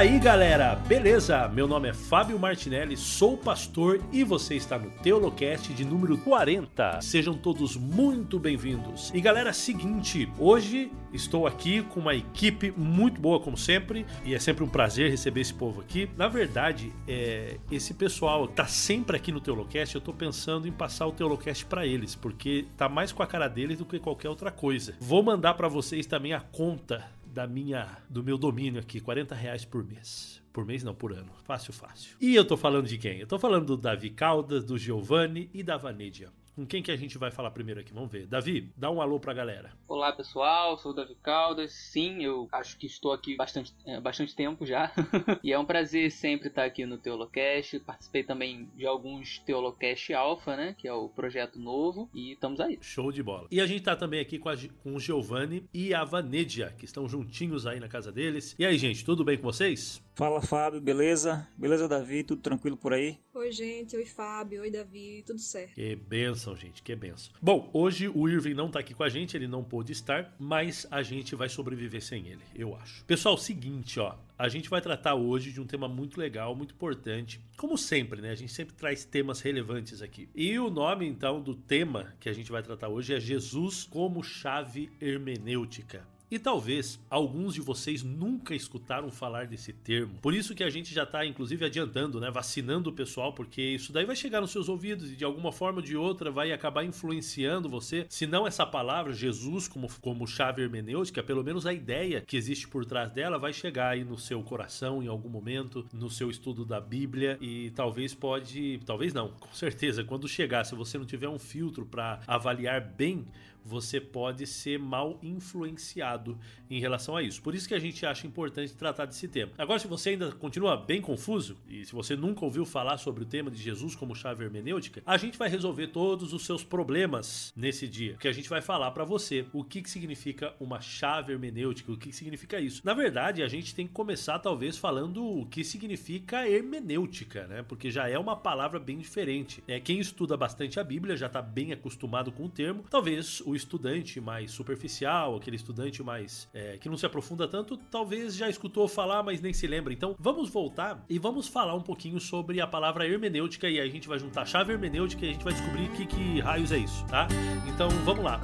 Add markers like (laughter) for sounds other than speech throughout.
Aí galera, beleza? Meu nome é Fábio Martinelli, sou pastor e você está no Teolocast de número 40. Sejam todos muito bem-vindos. E galera, seguinte, hoje estou aqui com uma equipe muito boa como sempre e é sempre um prazer receber esse povo aqui. Na verdade, é, esse pessoal tá sempre aqui no Teolocast, eu tô pensando em passar o Teolocast para eles, porque tá mais com a cara deles do que qualquer outra coisa. Vou mandar para vocês também a conta da minha do meu domínio aqui, 40 reais por mês. Por mês não, por ano. Fácil, fácil. E eu tô falando de quem? Eu tô falando do Davi Caldas, do Giovanni e da Vanedia. Com quem que a gente vai falar primeiro aqui? Vamos ver. Davi, dá um alô pra galera. Olá pessoal, sou o Davi Caldas. Sim, eu acho que estou aqui bastante, é, bastante tempo já. (laughs) e é um prazer sempre estar aqui no Teolocast. Participei também de alguns Teolocast Alpha, né? Que é o projeto novo. E estamos aí. Show de bola. E a gente tá também aqui com, a, com o Giovanni e a Vanedia, que estão juntinhos aí na casa deles. E aí, gente, tudo bem com vocês? Fala Fábio, beleza? Beleza, Davi? Tudo tranquilo por aí? Oi, gente. Oi, Fábio. Oi, Davi. Tudo certo. Que benção, gente. Que benção. Bom, hoje o Irving não tá aqui com a gente, ele não pôde estar, mas a gente vai sobreviver sem ele, eu acho. Pessoal, seguinte, ó. A gente vai tratar hoje de um tema muito legal, muito importante. Como sempre, né? A gente sempre traz temas relevantes aqui. E o nome, então, do tema que a gente vai tratar hoje é Jesus como chave hermenêutica. E talvez alguns de vocês nunca escutaram falar desse termo. Por isso que a gente já está, inclusive, adiantando, né? Vacinando o pessoal, porque isso daí vai chegar nos seus ouvidos e de alguma forma ou de outra vai acabar influenciando você. Se não essa palavra, Jesus, como, como chave hermenêutica, pelo menos a ideia que existe por trás dela vai chegar aí no seu coração em algum momento, no seu estudo da Bíblia e talvez pode. Talvez não, com certeza. Quando chegar, se você não tiver um filtro para avaliar bem você pode ser mal influenciado em relação a isso. Por isso que a gente acha importante tratar desse tema. Agora, se você ainda continua bem confuso e se você nunca ouviu falar sobre o tema de Jesus como chave hermenêutica, a gente vai resolver todos os seus problemas nesse dia. Que a gente vai falar para você o que, que significa uma chave hermenêutica, o que, que significa isso. Na verdade, a gente tem que começar talvez falando o que significa hermenêutica, né? Porque já é uma palavra bem diferente. É quem estuda bastante a Bíblia já está bem acostumado com o termo. Talvez o estudante mais superficial, aquele estudante mais é, que não se aprofunda tanto, talvez já escutou falar, mas nem se lembra. Então, vamos voltar e vamos falar um pouquinho sobre a palavra hermenêutica e a gente vai juntar chave hermenêutica e a gente vai descobrir que, que raios é isso, tá? Então, vamos lá.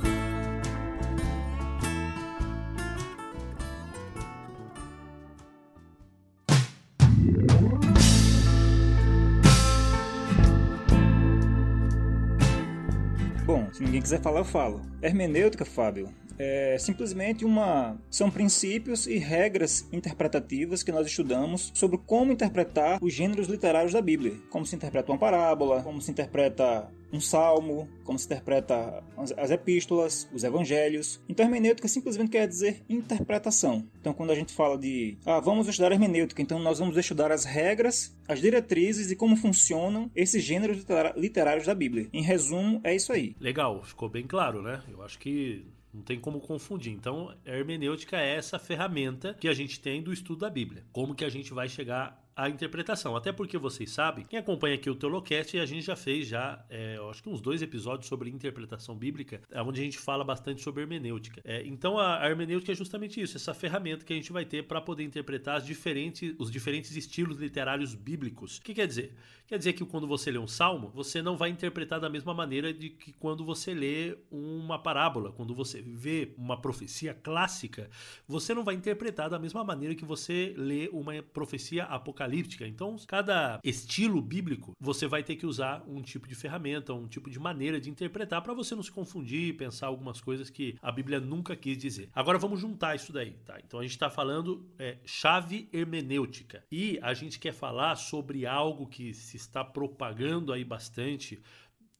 Se ninguém quiser falar, eu falo. Hermenêutica, Fábio, é simplesmente uma são princípios e regras interpretativas que nós estudamos sobre como interpretar os gêneros literários da Bíblia, como se interpreta uma parábola, como se interpreta um salmo, como se interpreta as epístolas, os evangelhos. Então, hermenêutica simplesmente quer dizer interpretação. Então, quando a gente fala de, ah, vamos estudar hermenêutica, então nós vamos estudar as regras, as diretrizes e como funcionam esses gêneros literários da Bíblia. Em resumo, é isso aí. Legal, ficou bem claro, né? Eu acho que não tem como confundir. Então, a hermenêutica é essa ferramenta que a gente tem do estudo da Bíblia. Como que a gente vai chegar a interpretação. Até porque vocês sabem, quem acompanha aqui o Teolocast, a gente já fez já, é, acho que uns dois episódios sobre interpretação bíblica, onde a gente fala bastante sobre hermenêutica. É, então a, a, hermenêutica é justamente isso, essa ferramenta que a gente vai ter para poder interpretar diferentes, os diferentes estilos literários bíblicos. O que quer dizer? Quer dizer que quando você lê um salmo, você não vai interpretar da mesma maneira de que quando você lê uma parábola, quando você vê uma profecia clássica, você não vai interpretar da mesma maneira que você lê uma profecia apocalíptica. Então, cada estilo bíblico, você vai ter que usar um tipo de ferramenta, um tipo de maneira de interpretar para você não se confundir e pensar algumas coisas que a Bíblia nunca quis dizer. Agora vamos juntar isso daí, tá? Então a gente está falando é, chave hermenêutica e a gente quer falar sobre algo que se está propagando aí bastante,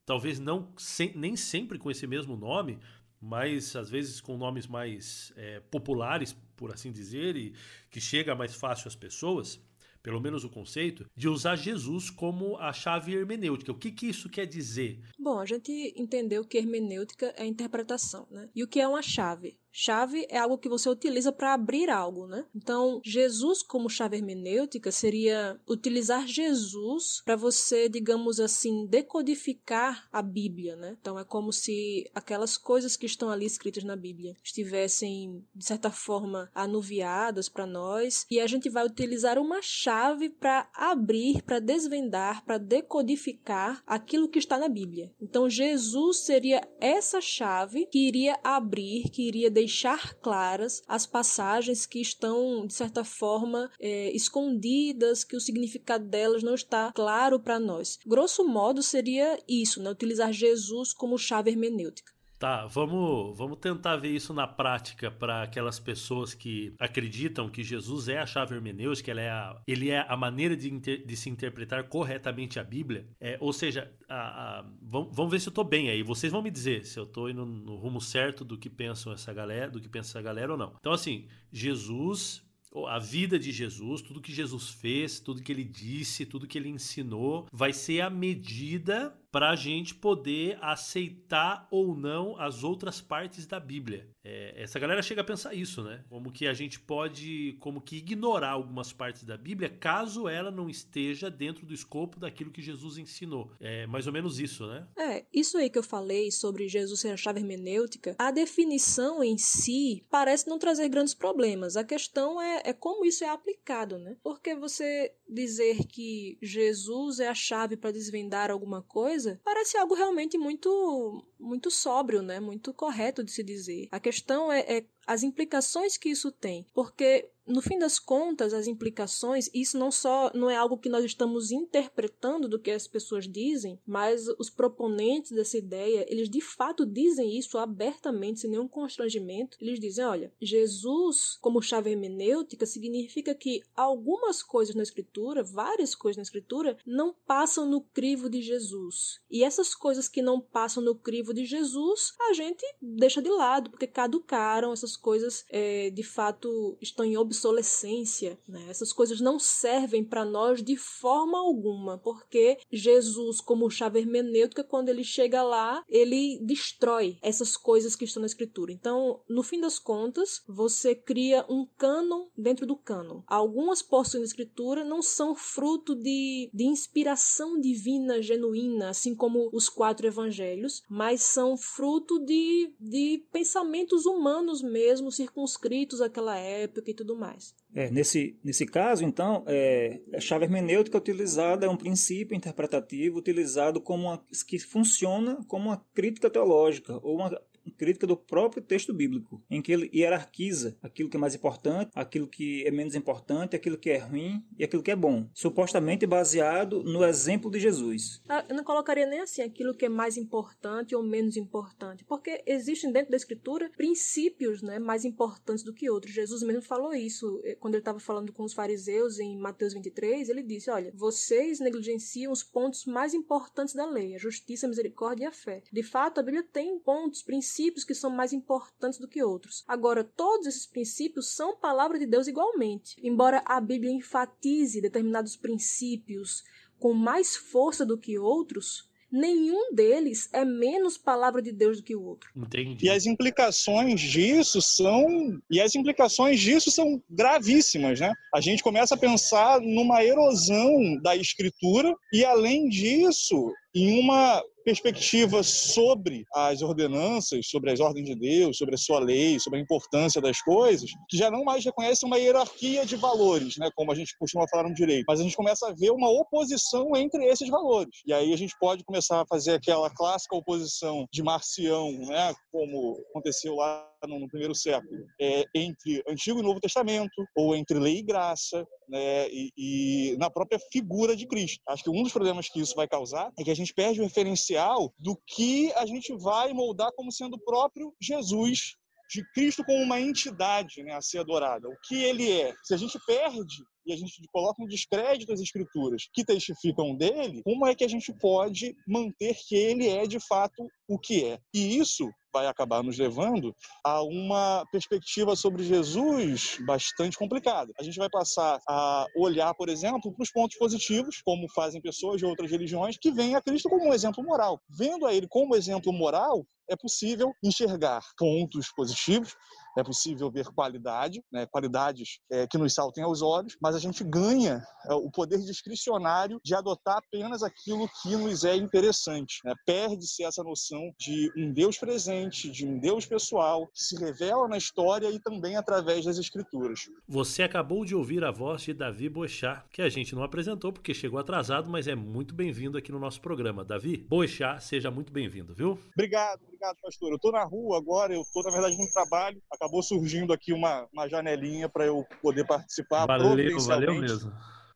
talvez não nem sempre com esse mesmo nome, mas às vezes com nomes mais é, populares, por assim dizer, e que chega mais fácil às pessoas, pelo menos o conceito, de usar Jesus como a chave hermenêutica. O que, que isso quer dizer? Bom, a gente entendeu que hermenêutica é interpretação, né? E o que é uma chave? Chave é algo que você utiliza para abrir algo, né? Então, Jesus como chave hermenêutica seria utilizar Jesus para você, digamos assim, decodificar a Bíblia, né? Então é como se aquelas coisas que estão ali escritas na Bíblia estivessem de certa forma anuviadas para nós e a gente vai utilizar uma chave para abrir, para desvendar, para decodificar aquilo que está na Bíblia. Então, Jesus seria essa chave que iria abrir, que iria deixar deixar claras as passagens que estão, de certa forma, é, escondidas, que o significado delas não está claro para nós. Grosso modo, seria isso, né? utilizar Jesus como chave hermenêutica. Tá, vamos, vamos tentar ver isso na prática para aquelas pessoas que acreditam que Jesus é a chave hermenêutica, ele é a, ele é a maneira de, inter, de se interpretar corretamente a Bíblia. É, ou seja, a, a, vamos, vamos, ver se eu estou bem aí. Vocês vão me dizer se eu estou indo no rumo certo do que pensam essa galera, do que pensa essa galera ou não. Então, assim, Jesus a vida de Jesus, tudo que Jesus fez, tudo que ele disse, tudo que ele ensinou, vai ser a medida para a gente poder aceitar ou não as outras partes da Bíblia. É, essa galera chega a pensar isso, né? Como que a gente pode, como que ignorar algumas partes da Bíblia caso ela não esteja dentro do escopo daquilo que Jesus ensinou. É mais ou menos isso, né? É, isso aí que eu falei sobre Jesus ser a chave hermenêutica, a definição em si parece não trazer grandes problemas. A questão é, é como isso é aplicado, né? Porque você dizer que Jesus é a chave para desvendar alguma coisa coisa, parece algo realmente muito muito sóbrio, né? Muito correto de se dizer. A questão é, é as implicações que isso tem, porque no fim das contas, as implicações, isso não só não é algo que nós estamos interpretando do que as pessoas dizem, mas os proponentes dessa ideia, eles de fato dizem isso abertamente, sem nenhum constrangimento. Eles dizem, olha, Jesus como chave hermenêutica significa que algumas coisas na escritura, várias coisas na escritura, não passam no crivo de Jesus. E essas coisas que não passam no crivo de Jesus, a gente deixa de lado, porque caducaram, essas coisas é, de fato estão em obsolescência. Né? Essas coisas não servem para nós de forma alguma, porque Jesus, como chave hermenêutica, quando ele chega lá, ele destrói essas coisas que estão na Escritura. Então, no fim das contas, você cria um cânon dentro do cânon. Algumas porções da Escritura não são fruto de, de inspiração divina genuína, assim como os quatro evangelhos, mas são fruto de, de pensamentos humanos mesmo, circunscritos àquela época e tudo mais. É, nesse, nesse caso, então, é, a chave hermenêutica utilizada é um princípio interpretativo utilizado como uma, que funciona como uma crítica teológica ou uma crítica do próprio texto bíblico, em que ele hierarquiza aquilo que é mais importante, aquilo que é menos importante, aquilo que é ruim e aquilo que é bom, supostamente baseado no exemplo de Jesus. Ah, eu não colocaria nem assim aquilo que é mais importante ou menos importante, porque existem dentro da escritura princípios, né, mais importantes do que outros. Jesus mesmo falou isso eh, quando ele estava falando com os fariseus em Mateus 23, ele disse: "Olha, vocês negligenciam os pontos mais importantes da lei, a justiça, a misericórdia e a fé. De fato, a Bíblia tem pontos, princípios princípios que são mais importantes do que outros. Agora, todos esses princípios são palavra de Deus igualmente. Embora a Bíblia enfatize determinados princípios com mais força do que outros, nenhum deles é menos palavra de Deus do que o outro. Entendi. E as implicações disso são e as implicações disso são gravíssimas, né? A gente começa a pensar numa erosão da escritura e além disso, em uma perspectiva sobre as ordenanças, sobre as ordens de Deus, sobre a sua lei, sobre a importância das coisas, que já não mais reconhece uma hierarquia de valores, né, como a gente costuma falar no direito, mas a gente começa a ver uma oposição entre esses valores. E aí a gente pode começar a fazer aquela clássica oposição de Marcião, né, como aconteceu lá no, primeiro século, é, entre Antigo e Novo Testamento, ou entre lei e graça, né, e, e, na própria figura de Cristo. Acho que um dos problemas que isso vai causar é que a gente perde o referencial do que a gente vai moldar como sendo o próprio Jesus de Cristo como uma entidade né, a ser adorada. O que ele é. Se a gente perde e a gente coloca um descrédito as escrituras que testificam dele, como é que a gente pode manter que ele é de fato o que é? E isso vai acabar nos levando a uma perspectiva sobre Jesus bastante complicada. A gente vai passar a olhar, por exemplo, para os pontos positivos, como fazem pessoas de outras religiões, que veem a Cristo como um exemplo moral. Vendo a ele como exemplo moral, é possível enxergar pontos positivos, é possível ver qualidade, né, qualidades é, que nos saltem aos olhos, mas a gente ganha é, o poder discricionário de adotar apenas aquilo que nos é interessante. Né? Perde-se essa noção de um Deus presente, de um Deus pessoal, que se revela na história e também através das escrituras. Você acabou de ouvir a voz de Davi Boechat, que a gente não apresentou porque chegou atrasado, mas é muito bem-vindo aqui no nosso programa. Davi Boechat, seja muito bem-vindo, viu? Obrigado, obrigado, pastor. Eu estou na rua agora, eu estou, na verdade, no trabalho. Acabou surgindo aqui uma, uma janelinha para eu poder participar. Valeu, valeu mesmo.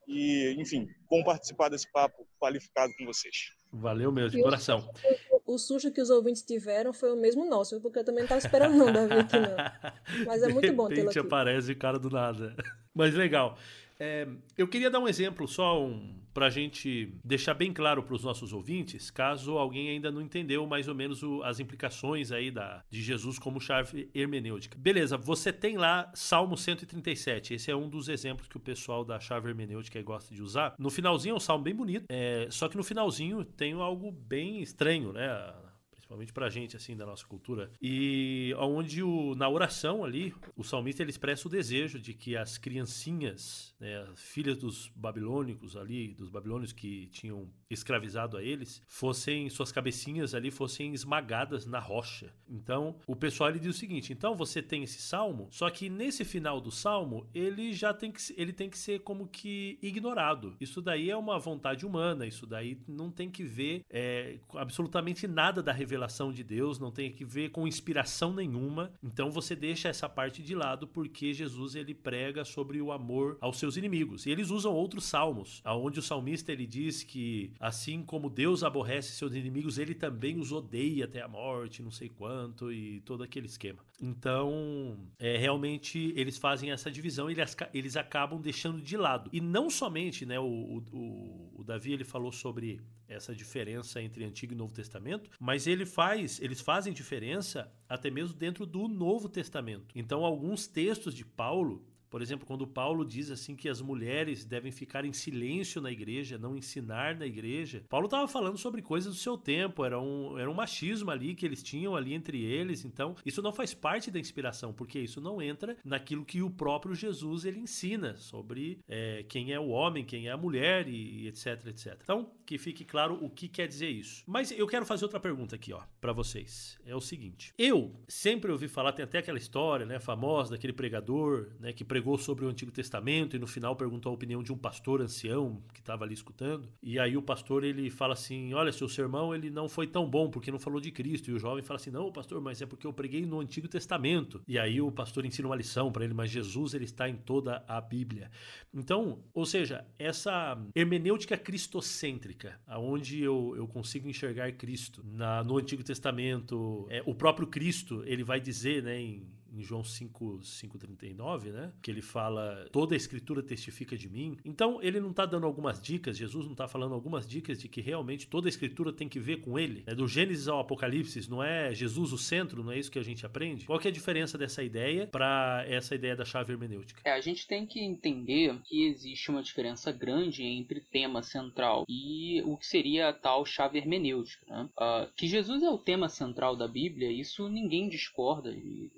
E, enfim, bom participar desse papo qualificado com vocês. Valeu mesmo, de coração. O susto que os ouvintes tiveram foi o mesmo nosso, porque eu também não estava esperando não, Davi, aqui não. (laughs) Mas é muito bom tê-lo aqui. aparece o cara do nada. Mas legal. É, eu queria dar um exemplo, só um, para a gente deixar bem claro para os nossos ouvintes, caso alguém ainda não entendeu mais ou menos o, as implicações aí da, de Jesus como chave hermenêutica. Beleza, você tem lá Salmo 137, esse é um dos exemplos que o pessoal da chave hermenêutica gosta de usar. No finalzinho é um salmo bem bonito, é, só que no finalzinho tem algo bem estranho, né? Principalmente pra gente, assim, da nossa cultura. E onde o, na oração ali, o salmista ele expressa o desejo de que as criancinhas, né, filhas dos babilônicos ali, dos babilônios que tinham escravizado a eles, fossem, suas cabecinhas ali fossem esmagadas na rocha. Então, o pessoal ele diz o seguinte: então você tem esse salmo, só que nesse final do salmo, ele já tem que, ele tem que ser como que ignorado. Isso daí é uma vontade humana, isso daí não tem que ver é, absolutamente nada da revelação de Deus, não tem que ver com inspiração nenhuma. Então você deixa essa parte de lado porque Jesus ele prega sobre o amor aos seus inimigos. E eles usam outros salmos, aonde o salmista ele diz que assim como Deus aborrece seus inimigos, ele também os odeia até a morte, não sei quanto e todo aquele esquema. Então, é, realmente eles fazem essa divisão e eles, eles acabam deixando de lado. E não somente, né, o, o, o Davi ele falou sobre essa diferença entre Antigo e Novo Testamento, mas ele faz, eles fazem diferença até mesmo dentro do Novo Testamento. Então, alguns textos de Paulo por exemplo, quando Paulo diz assim que as mulheres devem ficar em silêncio na igreja, não ensinar na igreja, Paulo estava falando sobre coisas do seu tempo, era um, era um machismo ali que eles tinham ali entre eles, então isso não faz parte da inspiração, porque isso não entra naquilo que o próprio Jesus ele ensina sobre é, quem é o homem, quem é a mulher e, e etc, etc. Então, que fique claro o que quer dizer isso. Mas eu quero fazer outra pergunta aqui, ó, para vocês. É o seguinte: eu sempre ouvi falar, tem até aquela história, né, famosa daquele pregador, né, que pregou pregou sobre o Antigo Testamento e no final perguntou a opinião de um pastor ancião que estava ali escutando. E aí o pastor ele fala assim: "Olha, seu sermão ele não foi tão bom porque não falou de Cristo". E o jovem fala assim: "Não, pastor, mas é porque eu preguei no Antigo Testamento". E aí o pastor ensina uma lição para ele, mas Jesus ele está em toda a Bíblia. Então, ou seja, essa hermenêutica cristocêntrica, aonde eu, eu consigo enxergar Cristo na, no Antigo Testamento, é, o próprio Cristo ele vai dizer, né, em em João 5, 5,39, né? Que ele fala: toda a escritura testifica de mim. Então, ele não está dando algumas dicas, Jesus não está falando algumas dicas de que realmente toda a escritura tem que ver com ele. É do Gênesis ao Apocalipse, não é Jesus o centro, não é isso que a gente aprende? Qual que é a diferença dessa ideia para essa ideia da chave hermenêutica? É, a gente tem que entender que existe uma diferença grande entre tema central e o que seria a tal chave hermenêutica. Né? Uh, que Jesus é o tema central da Bíblia, isso ninguém discorda. E,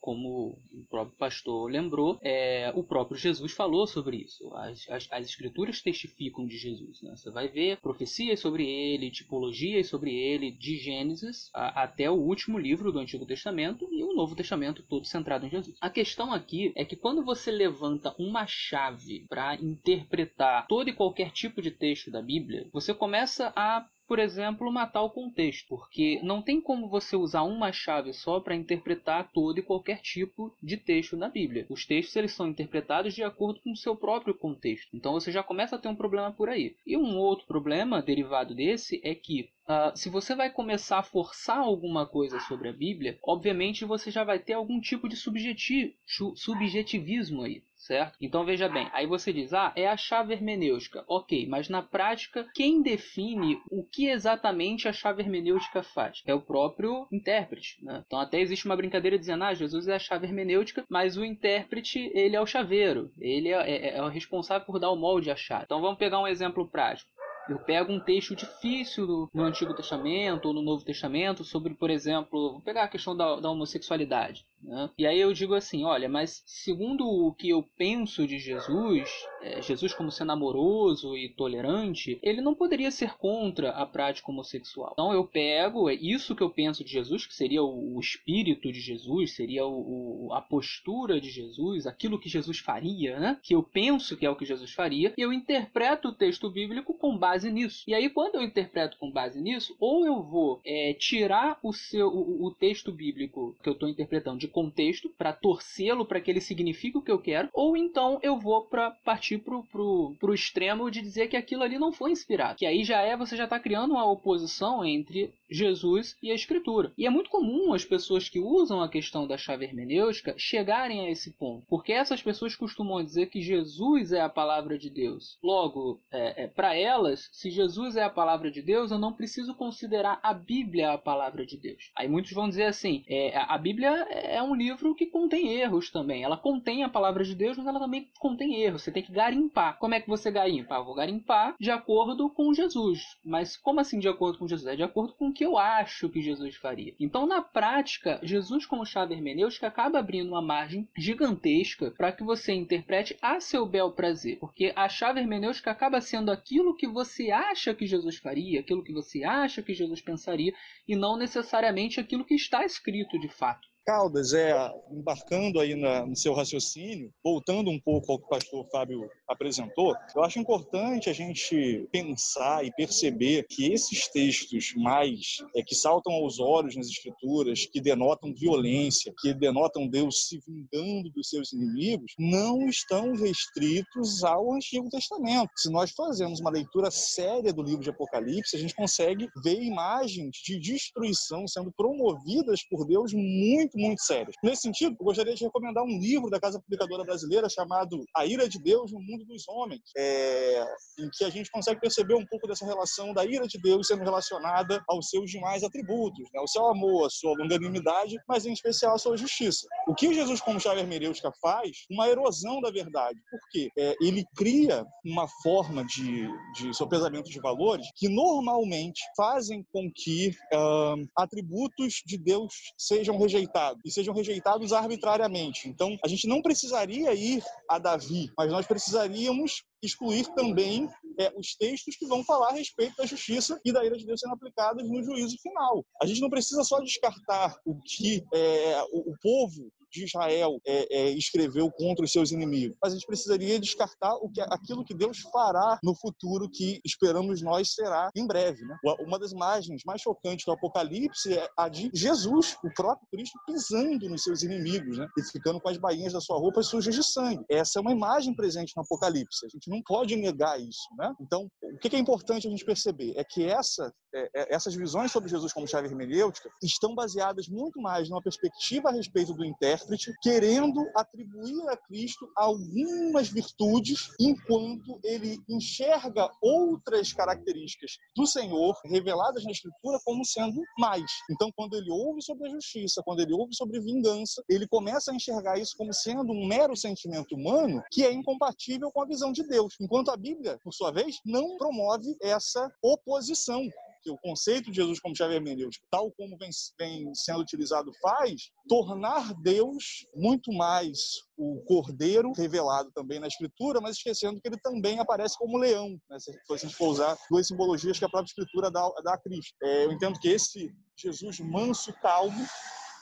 como o próprio pastor lembrou, é, o próprio Jesus falou sobre isso. As, as, as escrituras testificam de Jesus. Né? Você vai ver profecias sobre ele, tipologias sobre ele, de Gênesis a, até o último livro do Antigo Testamento e o Novo Testamento todo centrado em Jesus. A questão aqui é que quando você levanta uma chave para interpretar todo e qualquer tipo de texto da Bíblia, você começa a por exemplo, matar o contexto, porque não tem como você usar uma chave só para interpretar todo e qualquer tipo de texto na Bíblia. Os textos eles são interpretados de acordo com o seu próprio contexto. Então você já começa a ter um problema por aí. E um outro problema derivado desse é que Uh, se você vai começar a forçar alguma coisa sobre a Bíblia, obviamente você já vai ter algum tipo de subjetivismo aí certo? Então veja bem, aí você diz, ah, é a chave hermenêutica. Ok, mas na prática, quem define o que exatamente a chave hermenêutica faz? É o próprio intérprete, né? Então até existe uma brincadeira dizendo, ah, Jesus é a chave hermenêutica, mas o intérprete, ele é o chaveiro, ele é, é, é o responsável por dar o molde à chave. Então vamos pegar um exemplo prático. Eu pego um texto difícil no Antigo Testamento ou no Novo Testamento sobre, por exemplo, vou pegar a questão da, da homossexualidade. Né? E aí eu digo assim, olha, mas segundo o que eu penso de Jesus, é, Jesus como sendo amoroso e tolerante, ele não poderia ser contra a prática homossexual. Então eu pego é isso que eu penso de Jesus, que seria o, o espírito de Jesus, seria o, o, a postura de Jesus, aquilo que Jesus faria, né? Que eu penso que é o que Jesus faria, e eu interpreto o texto bíblico com base nisso. E aí quando eu interpreto com base nisso, ou eu vou é, tirar o seu o, o texto bíblico que eu estou interpretando de contexto para torcê-lo para que ele signifique o que eu quero, ou então eu vou para partir pro, pro, pro extremo de dizer que aquilo ali não foi inspirado. Que aí já é, você já está criando uma oposição entre Jesus e a Escritura. E é muito comum as pessoas que usam a questão da chave hermenêutica chegarem a esse ponto, porque essas pessoas costumam dizer que Jesus é a palavra de Deus. Logo, é, é, para elas, se Jesus é a palavra de Deus, eu não preciso considerar a Bíblia a palavra de Deus. Aí muitos vão dizer assim: é, a Bíblia é um livro que contém erros também. Ela contém a palavra de Deus, mas ela também contém erros. Você tem que garimpar. Como é que você garimpa? Eu vou garimpar de acordo com Jesus. Mas como assim de acordo com Jesus? É de acordo com que eu acho que Jesus faria. Então, na prática, Jesus, como chave hermenêutica, acaba abrindo uma margem gigantesca para que você interprete a seu bel prazer. Porque a chave hermenêutica acaba sendo aquilo que você acha que Jesus faria, aquilo que você acha que Jesus pensaria, e não necessariamente aquilo que está escrito de fato. Caldas, é, embarcando aí na, no seu raciocínio, voltando um pouco ao que o pastor Fábio apresentou, eu acho importante a gente pensar e perceber que esses textos mais é, que saltam aos olhos nas escrituras, que denotam violência, que denotam Deus se vingando dos seus inimigos, não estão restritos ao Antigo Testamento. Se nós fazemos uma leitura séria do livro de Apocalipse, a gente consegue ver imagens de destruição sendo promovidas por Deus muito muito sérias. Nesse sentido, eu gostaria de recomendar um livro da Casa Publicadora Brasileira chamado A Ira de Deus no Mundo dos Homens, é, em que a gente consegue perceber um pouco dessa relação da ira de Deus sendo relacionada aos seus demais atributos, né? o seu amor, a sua longanimidade, mas em especial a sua justiça. O que Jesus, como chave hermenêutica, faz? Uma erosão da verdade. Por quê? É, ele cria uma forma de, de sopesamento de valores que normalmente fazem com que uh, atributos de Deus sejam rejeitados rejeitados e sejam rejeitados arbitrariamente. Então, a gente não precisaria ir a Davi, mas nós precisaríamos excluir também é, os textos que vão falar a respeito da justiça e da ira de Deus sendo aplicadas no juízo final. A gente não precisa só descartar o que é, o, o povo de Israel é, é, escreveu contra os seus inimigos. Mas a gente precisaria descartar o que, aquilo que Deus fará no futuro, que esperamos nós será em breve. Né? Uma das imagens mais chocantes do Apocalipse é a de Jesus, o próprio Cristo, pisando nos seus inimigos né? e ficando com as bainhas da sua roupa sujas de sangue. Essa é uma imagem presente no Apocalipse. A gente não pode negar isso. Né? Então, o que é importante a gente perceber é que essa, é, é, essas visões sobre Jesus como chave hermenêutica estão baseadas muito mais numa perspectiva a respeito do intérprete querendo atribuir a Cristo algumas virtudes, enquanto ele enxerga outras características do Senhor reveladas na Escritura como sendo mais. Então, quando ele ouve sobre a justiça, quando ele ouve sobre vingança, ele começa a enxergar isso como sendo um mero sentimento humano que é incompatível com a visão de Deus. Enquanto a Bíblia, por sua vez, não promove essa oposição que o conceito de Jesus como chave hermenêutica, tal como vem, vem sendo utilizado, faz, tornar Deus muito mais o cordeiro revelado também na escritura, mas esquecendo que ele também aparece como leão, né? se a gente for usar duas simbologias que a própria escritura dá, dá a Cristo. É, eu entendo que esse Jesus manso e calmo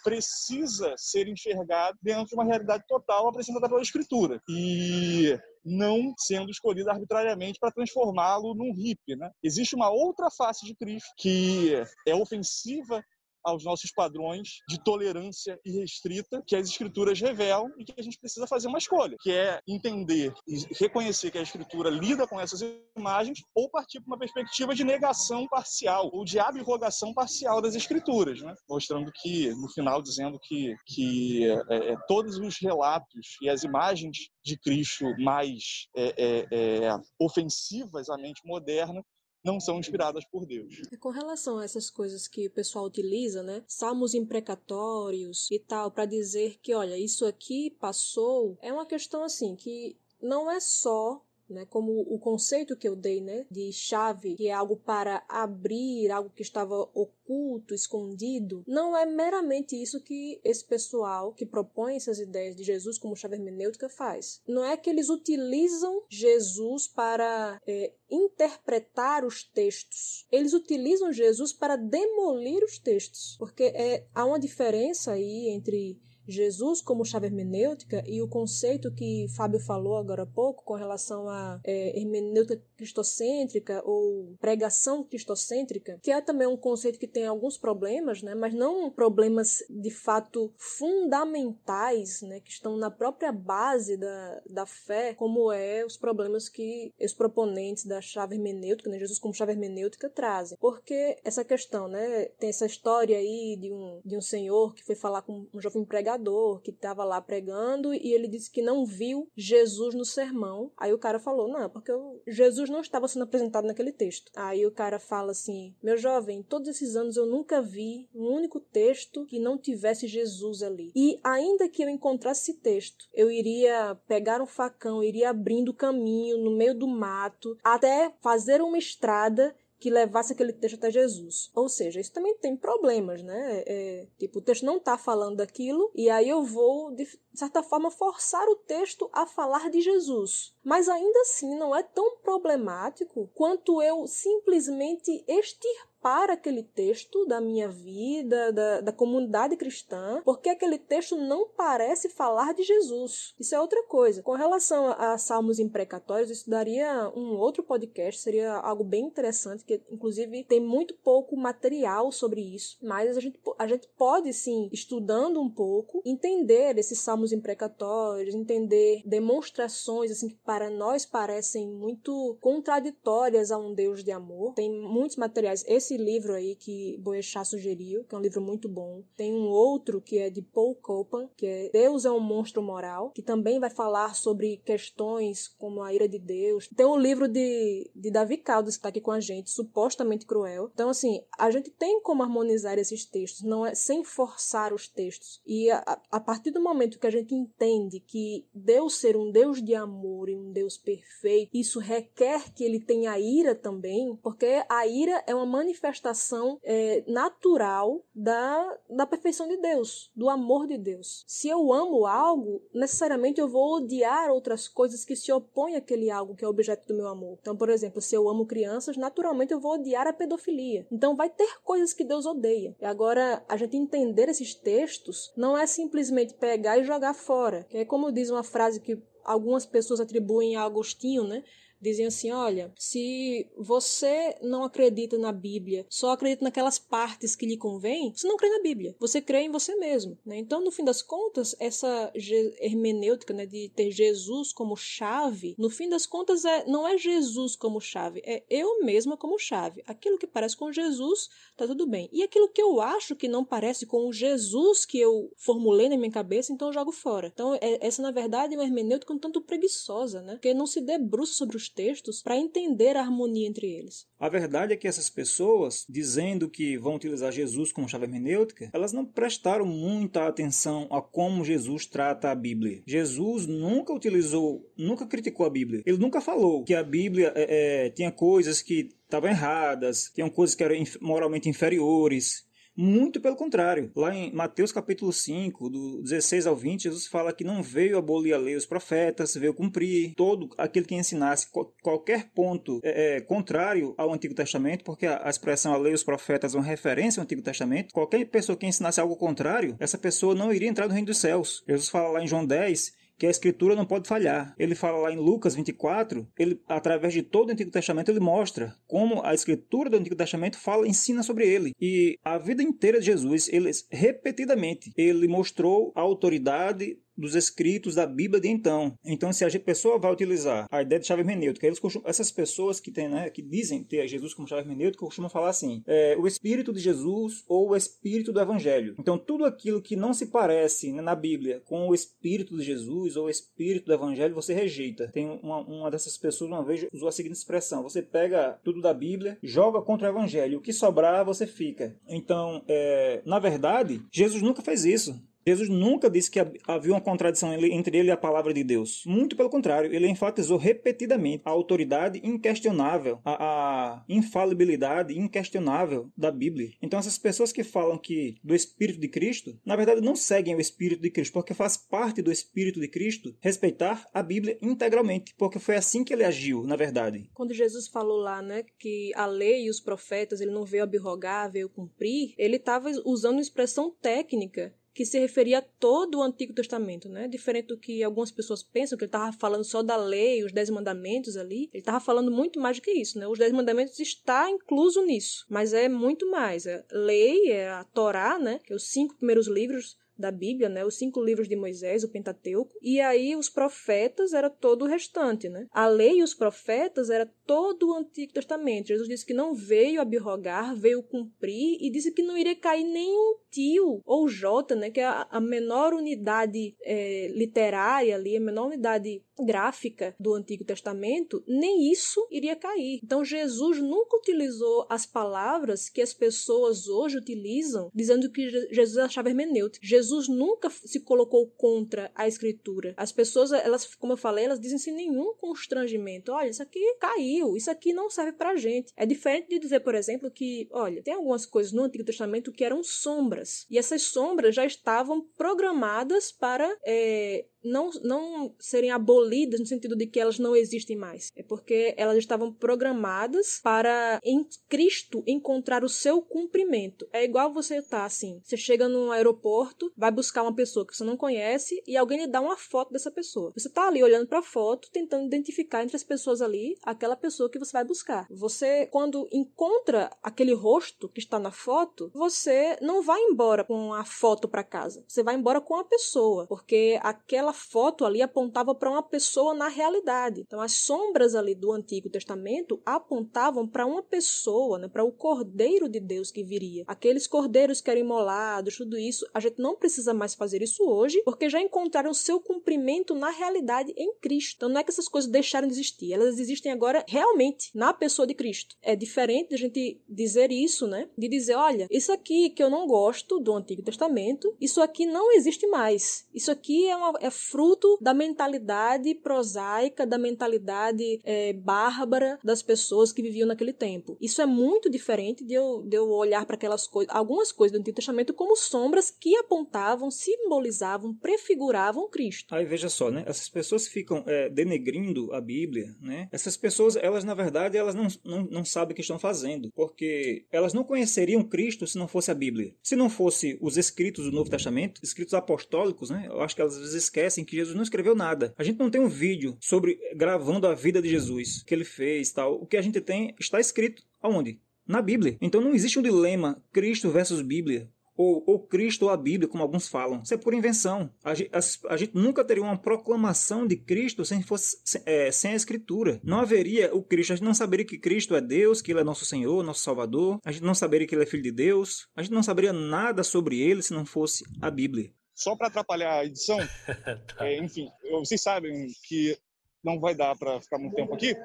precisa ser enxergado dentro de uma realidade total apresentada pela escritura. E não sendo escolhido arbitrariamente para transformá-lo num hippie. Né? Existe uma outra face de Cristo que é ofensiva aos nossos padrões de tolerância irrestrita que as escrituras revelam e que a gente precisa fazer uma escolha, que é entender e reconhecer que a escritura lida com essas imagens ou partir para uma perspectiva de negação parcial ou de abrogação parcial das escrituras, né? mostrando que, no final, dizendo que, que é, é, todos os relatos e as imagens de Cristo mais é, é, é ofensivas à mente moderna não são inspiradas por Deus. Com relação a essas coisas que o pessoal utiliza, né? Salmos imprecatórios e tal, para dizer que, olha, isso aqui passou, é uma questão assim que não é só né, como o conceito que eu dei, né, de chave, que é algo para abrir, algo que estava oculto, escondido, não é meramente isso que esse pessoal que propõe essas ideias de Jesus como chave hermenêutica faz. Não é que eles utilizam Jesus para é, interpretar os textos. Eles utilizam Jesus para demolir os textos, porque é, há uma diferença aí entre Jesus como chave hermenêutica e o conceito que Fábio falou agora há pouco com relação à é, hermenêutica cristocêntrica ou pregação cristocêntrica, que é também um conceito que tem alguns problemas, né, mas não problemas de fato fundamentais, né, que estão na própria base da, da fé, como é os problemas que os proponentes da chave hermenêutica, né, Jesus como chave hermenêutica trazem. Porque essa questão, né, tem essa história aí de um, de um senhor que foi falar com um jovem pregador pregador que estava lá pregando e ele disse que não viu Jesus no sermão. Aí o cara falou: Não, porque Jesus não estava sendo apresentado naquele texto. Aí o cara fala assim: Meu jovem, todos esses anos eu nunca vi um único texto que não tivesse Jesus ali. E ainda que eu encontrasse esse texto, eu iria pegar um facão, iria abrindo caminho no meio do mato até fazer uma estrada que levasse aquele texto até Jesus. Ou seja, isso também tem problemas, né? É, tipo, o texto não está falando daquilo, e aí eu vou, de certa forma, forçar o texto a falar de Jesus. Mas ainda assim não é tão problemático quanto eu simplesmente extirpar aquele texto da minha vida, da, da comunidade cristã, porque aquele texto não parece falar de Jesus. Isso é outra coisa. Com relação a, salmos imprecatórios, isso daria um outro podcast, seria algo bem interessante, que inclusive tem muito pouco material sobre isso, mas a gente, a gente pode sim, estudando um pouco, entender esses salmos imprecatórios, entender demonstrações assim que para nós parecem muito contraditórias a um Deus de amor. Tem muitos materiais. Esse livro aí que Boechat sugeriu, que é um livro muito bom. Tem um outro que é de Paul Copan, que é Deus é um monstro moral, que também vai falar sobre questões como a ira de Deus. Tem um livro de, de Davi Caldas que está aqui com a gente, supostamente cruel. Então, assim, a gente tem como harmonizar esses textos, não é sem forçar os textos. E a, a partir do momento que a gente entende que Deus ser um Deus de amor e um Deus perfeito, isso requer que ele tenha ira também, porque a ira é uma manifestação é, natural da, da perfeição de Deus, do amor de Deus. Se eu amo algo, necessariamente eu vou odiar outras coisas que se opõem àquele algo que é objeto do meu amor. Então, por exemplo, se eu amo crianças, naturalmente eu vou odiar a pedofilia. Então, vai ter coisas que Deus odeia. E agora, a gente entender esses textos não é simplesmente pegar e jogar fora. Que é como diz uma frase que algumas pessoas atribuem a Agostinho, né? Dizem assim: olha, se você não acredita na Bíblia, só acredita naquelas partes que lhe convém, você não crê na Bíblia, você crê em você mesmo. Né? Então, no fim das contas, essa hermenêutica né, de ter Jesus como chave, no fim das contas, é, não é Jesus como chave, é eu mesma como chave. Aquilo que parece com Jesus, tá tudo bem. E aquilo que eu acho que não parece com o Jesus que eu formulei na minha cabeça, então eu jogo fora. Então, é, essa, na verdade, é uma hermenêutica um tanto preguiçosa, né? Porque não se debruça sobre os textos para entender a harmonia entre eles. A verdade é que essas pessoas, dizendo que vão utilizar Jesus como chave hermenêutica, elas não prestaram muita atenção a como Jesus trata a Bíblia. Jesus nunca utilizou, nunca criticou a Bíblia. Ele nunca falou que a Bíblia é, é, tinha coisas que estavam erradas, tinham coisas que eram moralmente inferiores, muito pelo contrário. Lá em Mateus capítulo 5, do 16 ao 20, Jesus fala que não veio abolir a lei os profetas, veio cumprir todo aquele que ensinasse qualquer ponto é, é, contrário ao Antigo Testamento, porque a, a expressão a lei os profetas é uma referência ao Antigo Testamento. Qualquer pessoa que ensinasse algo contrário, essa pessoa não iria entrar no reino dos céus. Jesus fala lá em João 10 que a escritura não pode falhar. Ele fala lá em Lucas 24, ele através de todo o Antigo Testamento ele mostra como a escritura do Antigo Testamento fala, ensina sobre ele. E a vida inteira de Jesus, ele repetidamente, ele mostrou a autoridade dos escritos da Bíblia de então. Então, se a pessoa vai utilizar a ideia de chave hermenêutica, eles costumam, essas pessoas que, tem, né, que dizem ter Jesus como chave hermenêutica costumam falar assim: é, o Espírito de Jesus ou o Espírito do Evangelho. Então, tudo aquilo que não se parece né, na Bíblia com o Espírito de Jesus ou o Espírito do Evangelho, você rejeita. Tem uma, uma dessas pessoas uma vez usou a seguinte expressão: você pega tudo da Bíblia, joga contra o Evangelho, o que sobrar você fica. Então, é, na verdade, Jesus nunca fez isso. Jesus nunca disse que havia uma contradição entre ele e a palavra de Deus. Muito pelo contrário, ele enfatizou repetidamente a autoridade inquestionável, a, a, infalibilidade inquestionável da Bíblia. Então, essas pessoas que falam que do Espírito de Cristo, na verdade não seguem o Espírito de Cristo, porque faz parte do Espírito de Cristo respeitar a Bíblia integralmente, porque foi assim que ele agiu, na verdade. Quando Jesus falou lá, né, que a lei e os profetas, ele não veio abrogar, veio cumprir, ele estava usando expressão técnica que se referia a todo o Antigo Testamento, né? Diferente do que algumas pessoas pensam, que ele estava falando só da lei, os Dez Mandamentos ali. Ele estava falando muito mais do que isso, né? Os Dez Mandamentos está incluso nisso, mas é muito mais. É lei, é a Torá, né? Que é os cinco primeiros livros da Bíblia, né? Os cinco livros de Moisés, o Pentateuco. E aí os profetas era todo o restante, né? A lei e os profetas era todo o Antigo Testamento. Jesus disse que não veio abrogar, veio cumprir e disse que não iria cair nenhum tio ou jota, né? Que é a, menor unidade é, literária ali, a menor unidade gráfica do Antigo Testamento, nem isso iria cair. Então Jesus nunca utilizou as palavras que as pessoas hoje utilizam, dizendo que Jesus achava hermenêutica. Jesus nunca se colocou contra a escritura. As pessoas, elas, como eu falei, elas dizem sem nenhum constrangimento: olha, isso aqui caiu, isso aqui não serve pra gente. É diferente de dizer, por exemplo, que, olha, tem algumas coisas no Antigo Testamento que eram sombras, e essas sombras já estavam programadas para é, não, não serem abolidas no sentido de que elas não existem mais. É porque elas estavam programadas para em Cristo encontrar o seu cumprimento. É igual você tá assim, você chega no aeroporto, vai buscar uma pessoa que você não conhece e alguém lhe dá uma foto dessa pessoa. Você tá ali olhando para a foto, tentando identificar entre as pessoas ali aquela pessoa que você vai buscar. Você quando encontra aquele rosto que está na foto, você não vai embora com a foto para casa. Você vai embora com a pessoa, porque aquela foto ali apontava para uma pessoa na realidade. Então, as sombras ali do Antigo Testamento apontavam para uma pessoa, né, para o Cordeiro de Deus que viria. Aqueles cordeiros que eram imolados, tudo isso, a gente não precisa mais fazer isso hoje, porque já encontraram seu cumprimento na realidade em Cristo. Então, não é que essas coisas deixaram de existir, elas existem agora realmente na pessoa de Cristo. É diferente a gente dizer isso, né? De dizer, olha, isso aqui que eu não gosto do Antigo Testamento, isso aqui não existe mais. Isso aqui é, uma, é fruto da mentalidade prosaica, da mentalidade é, bárbara das pessoas que viviam naquele tempo. Isso é muito diferente de eu, de eu olhar para aquelas coisas, algumas coisas do Antigo Testamento como sombras que apontavam, simbolizavam, prefiguravam Cristo. Aí veja só, né? Essas pessoas ficam é, denegrindo a Bíblia, né? Essas pessoas, elas na verdade, elas não, não, não sabem o que estão fazendo, porque elas não conheceriam Cristo se não fosse a Bíblia. Se não fosse os escritos do Novo Testamento, escritos apostólicos, né? Eu acho que elas às vezes esquecem assim que Jesus não escreveu nada. A gente não tem um vídeo sobre gravando a vida de Jesus, que ele fez, tal. O que a gente tem está escrito aonde? Na Bíblia. Então não existe um dilema Cristo versus Bíblia. Ou, ou, Cristo ou a Bíblia, como alguns falam. Isso é por invenção. A, a, a gente nunca teria uma proclamação de Cristo sem, fosse, é, sem a Escritura. Não haveria o Cristo. A gente não saberia que Cristo é Deus, que Ele é nosso Senhor, nosso Salvador. A gente não saberia que Ele é Filho de Deus. A gente não saberia nada sobre Ele se não fosse a Bíblia só para atrapalhar a edição, (laughs) tá. é, enfim, vocês sabem que não vai dar para ficar muito tempo aqui.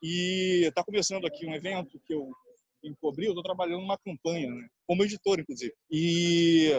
E está começando aqui um evento que eu encobri, eu estou trabalhando numa campanha, né? como editor, inclusive. E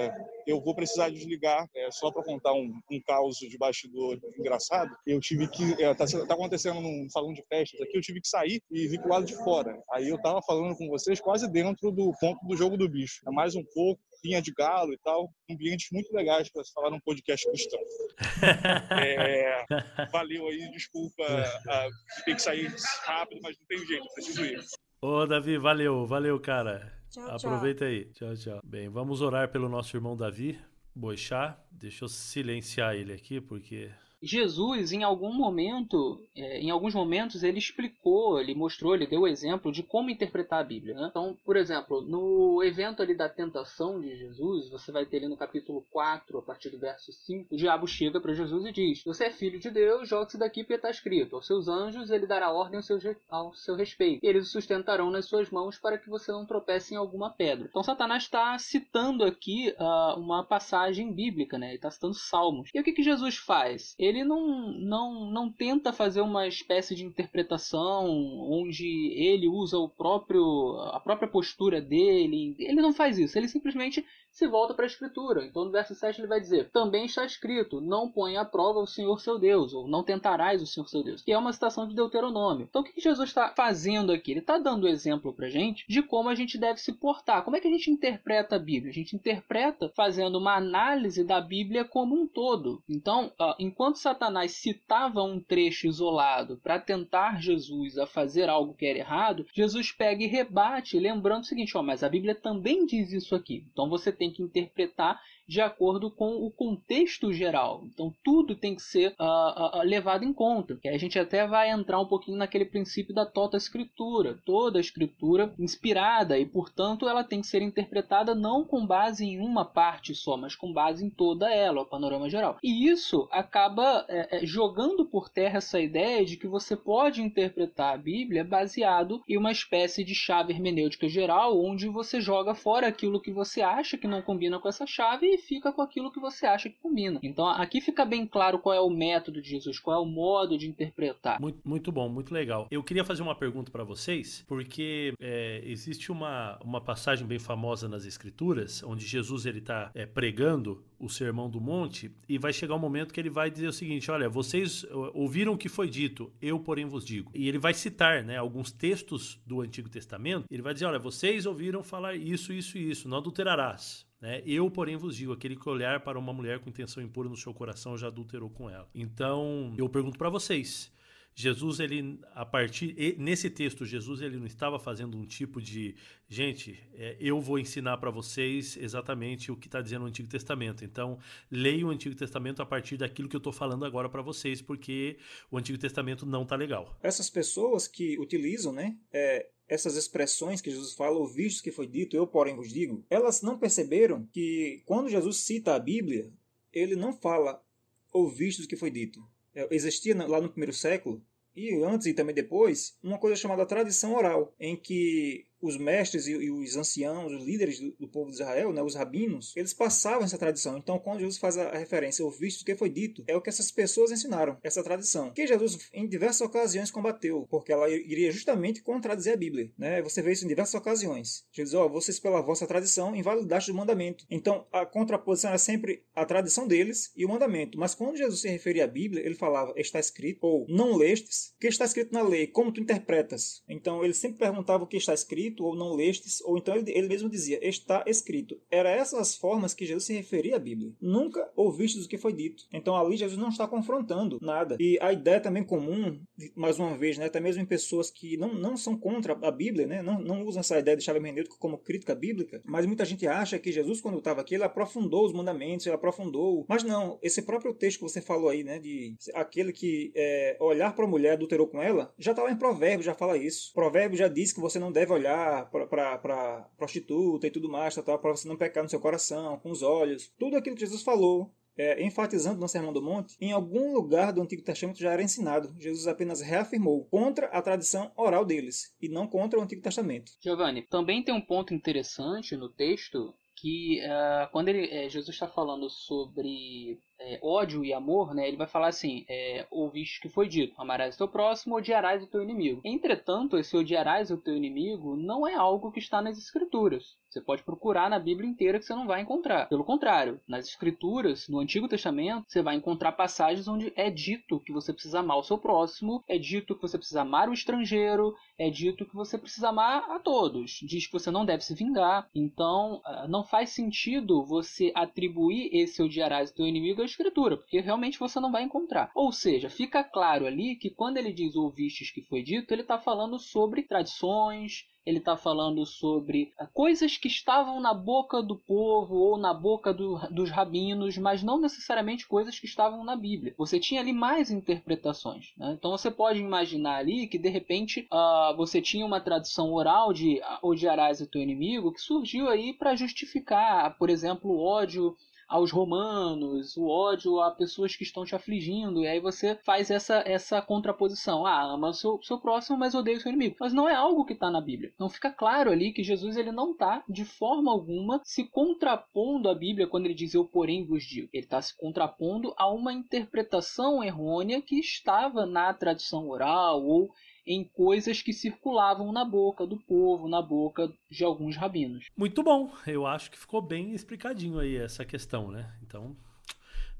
eu vou precisar desligar, é, só para contar um, um caos de bastidor engraçado. Eu tive que. Está é, tá, tá acontecendo num salão de festas aqui, eu tive que sair e vir pro lado de fora. Aí eu estava falando com vocês quase dentro do ponto do jogo do bicho. É mais um pouco, linha de galo e tal, ambientes muito legais para se falar num podcast cristão. (laughs) é, valeu aí, desculpa, uh, tem que sair rápido, mas não tem jeito, preciso ir. Ô, Davi, valeu, valeu, cara. Tchau, Aproveita tchau. aí. Tchau, tchau. Bem, vamos orar pelo nosso irmão Davi Boixá. Deixa eu silenciar ele aqui, porque Jesus, em algum momento, é, em alguns momentos, ele explicou, ele mostrou, ele deu o exemplo de como interpretar a Bíblia. Né? Então, por exemplo, no evento ali da tentação de Jesus, você vai ter ali no capítulo 4, a partir do verso 5, o diabo chega para Jesus e diz: Você é filho de Deus, jogue-se daqui porque está escrito. Aos seus anjos ele dará ordem ao seu, ao seu respeito. E eles o sustentarão nas suas mãos para que você não tropece em alguma pedra. Então, Satanás está citando aqui uh, uma passagem bíblica, né? Ele está citando Salmos. E o que, que Jesus faz? Ele não, não, não tenta fazer uma espécie de interpretação onde ele usa o próprio a própria postura dele. Ele não faz isso. Ele simplesmente se volta para a Escritura. Então, no verso 7 ele vai dizer: Também está escrito: Não ponha à prova o Senhor seu Deus, ou não tentarás o Senhor seu Deus. Que é uma citação de Deuteronômio. Então, o que Jesus está fazendo aqui? Ele está dando exemplo para gente de como a gente deve se portar. Como é que a gente interpreta a Bíblia? A gente interpreta fazendo uma análise da Bíblia como um todo. Então, enquanto Satanás citava um trecho isolado para tentar Jesus a fazer algo que era errado, Jesus pega e rebate, lembrando o seguinte: ó, mas a Bíblia também diz isso aqui. Então você tem que interpretar de acordo com o contexto geral. Então tudo tem que ser uh, uh, levado em conta. Que a gente até vai entrar um pouquinho naquele princípio da tota escritura. Toda escritura inspirada e, portanto, ela tem que ser interpretada não com base em uma parte só, mas com base em toda ela, o panorama geral. E isso acaba é, é, jogando por terra essa ideia de que você pode interpretar a Bíblia baseado em uma espécie de chave hermenêutica geral, onde você joga fora aquilo que você acha que não combina com essa chave fica com aquilo que você acha que combina. Então aqui fica bem claro qual é o método de Jesus, qual é o modo de interpretar. Muito, muito bom, muito legal. Eu queria fazer uma pergunta para vocês, porque é, existe uma, uma passagem bem famosa nas Escrituras, onde Jesus ele está é, pregando o Sermão do Monte e vai chegar um momento que ele vai dizer o seguinte: olha, vocês ouviram o que foi dito, eu porém vos digo. E ele vai citar, né, alguns textos do Antigo Testamento. Ele vai dizer: olha, vocês ouviram falar isso, isso e isso, não adulterarás. Né? Eu, porém, vos digo: aquele que olhar para uma mulher com intenção impura no seu coração já adulterou com ela. Então, eu pergunto para vocês. Jesus, ele, a partir. Nesse texto, Jesus ele não estava fazendo um tipo de. Gente, é, eu vou ensinar para vocês exatamente o que está dizendo o Antigo Testamento. Então, leia o Antigo Testamento a partir daquilo que eu estou falando agora para vocês, porque o Antigo Testamento não está legal. Essas pessoas que utilizam, né? É, essas expressões que Jesus fala, ouvistes que foi dito, eu porém vos digo, elas não perceberam que quando Jesus cita a Bíblia, ele não fala ouvistes o que foi dito. É, existia lá no primeiro século, e antes e também depois, uma coisa chamada tradição oral, em que os mestres e, e os anciãos, os líderes do, do, povo de Israel, né, os rabinos, eles passavam essa tradição. Então, quando Jesus faz a, referência ao visto que foi dito, é o que essas pessoas ensinaram, essa tradição. Que Jesus, em diversas ocasiões, combateu, porque ela iria justamente contradizer a Bíblia. Né? Você vê isso em diversas ocasiões. Jesus, ó, oh, vocês, pela vossa tradição, invalidaste o mandamento. Então, a contraposição era sempre a tradição deles e o mandamento. Mas quando Jesus se referia à Bíblia, ele falava, está escrito, ou não lestes, o que está escrito na lei, como tu interpretas? Então, ele sempre perguntava o que está escrito, escrito ou não lestes, ou então ele, ele mesmo dizia, está escrito. Era essas formas que Jesus se referia à Bíblia. Nunca ouvistes o que foi dito. Então ali Jesus não está confrontando nada. E a ideia também comum, mais uma vez, né, até mesmo em pessoas que não, não são contra a Bíblia, né, não, não usam essa ideia de chave hermenêutica como crítica bíblica, mas muita gente acha que Jesus, quando estava aqui, ele aprofundou os mandamentos, ele aprofundou. Mas não, esse próprio texto que você falou aí, né, de aquele que é, olhar para a mulher adulterou com ela, já está lá em Provérbios, já fala isso. Provérbio já diz que você não deve olhar para prostituta e tudo mais, para você não pecar no seu coração, com os olhos. Tudo aquilo que Jesus falou, é, enfatizando no Sermão do Monte, em algum lugar do Antigo Testamento já era ensinado. Jesus apenas reafirmou contra a tradição oral deles e não contra o Antigo Testamento. Giovanni, também tem um ponto interessante no texto que uh, quando ele, é, Jesus está falando sobre é, ódio e amor, né, ele vai falar assim: é, ouviste que foi dito, amarás o teu próximo, odiarás o teu inimigo. Entretanto, esse odiarás o teu inimigo não é algo que está nas escrituras. Você pode procurar na Bíblia inteira que você não vai encontrar. Pelo contrário, nas Escrituras, no Antigo Testamento, você vai encontrar passagens onde é dito que você precisa amar o seu próximo, é dito que você precisa amar o estrangeiro, é dito que você precisa amar a todos. Diz que você não deve se vingar. Então, ah, não faz sentido você atribuir esse odiarás ao teu inimigo escritura, porque realmente você não vai encontrar. Ou seja, fica claro ali que quando ele diz ouvistes que foi dito, ele está falando sobre tradições, ele está falando sobre ah, coisas que estavam na boca do povo ou na boca do, dos rabinos, mas não necessariamente coisas que estavam na Bíblia. Você tinha ali mais interpretações. Né? Então você pode imaginar ali que de repente uh, você tinha uma tradição oral de odiarás o teu inimigo que surgiu aí para justificar, por exemplo, o ódio aos romanos, o ódio a pessoas que estão te afligindo, e aí você faz essa, essa contraposição. Ah, ama seu, seu próximo, mas odeia o seu inimigo. Mas não é algo que está na Bíblia. Então fica claro ali que Jesus ele não está, de forma alguma, se contrapondo à Bíblia quando ele diz eu porém vos digo. Ele está se contrapondo a uma interpretação errônea que estava na tradição oral ou em coisas que circulavam na boca do povo, na boca de alguns rabinos. Muito bom, eu acho que ficou bem explicadinho aí essa questão, né? Então,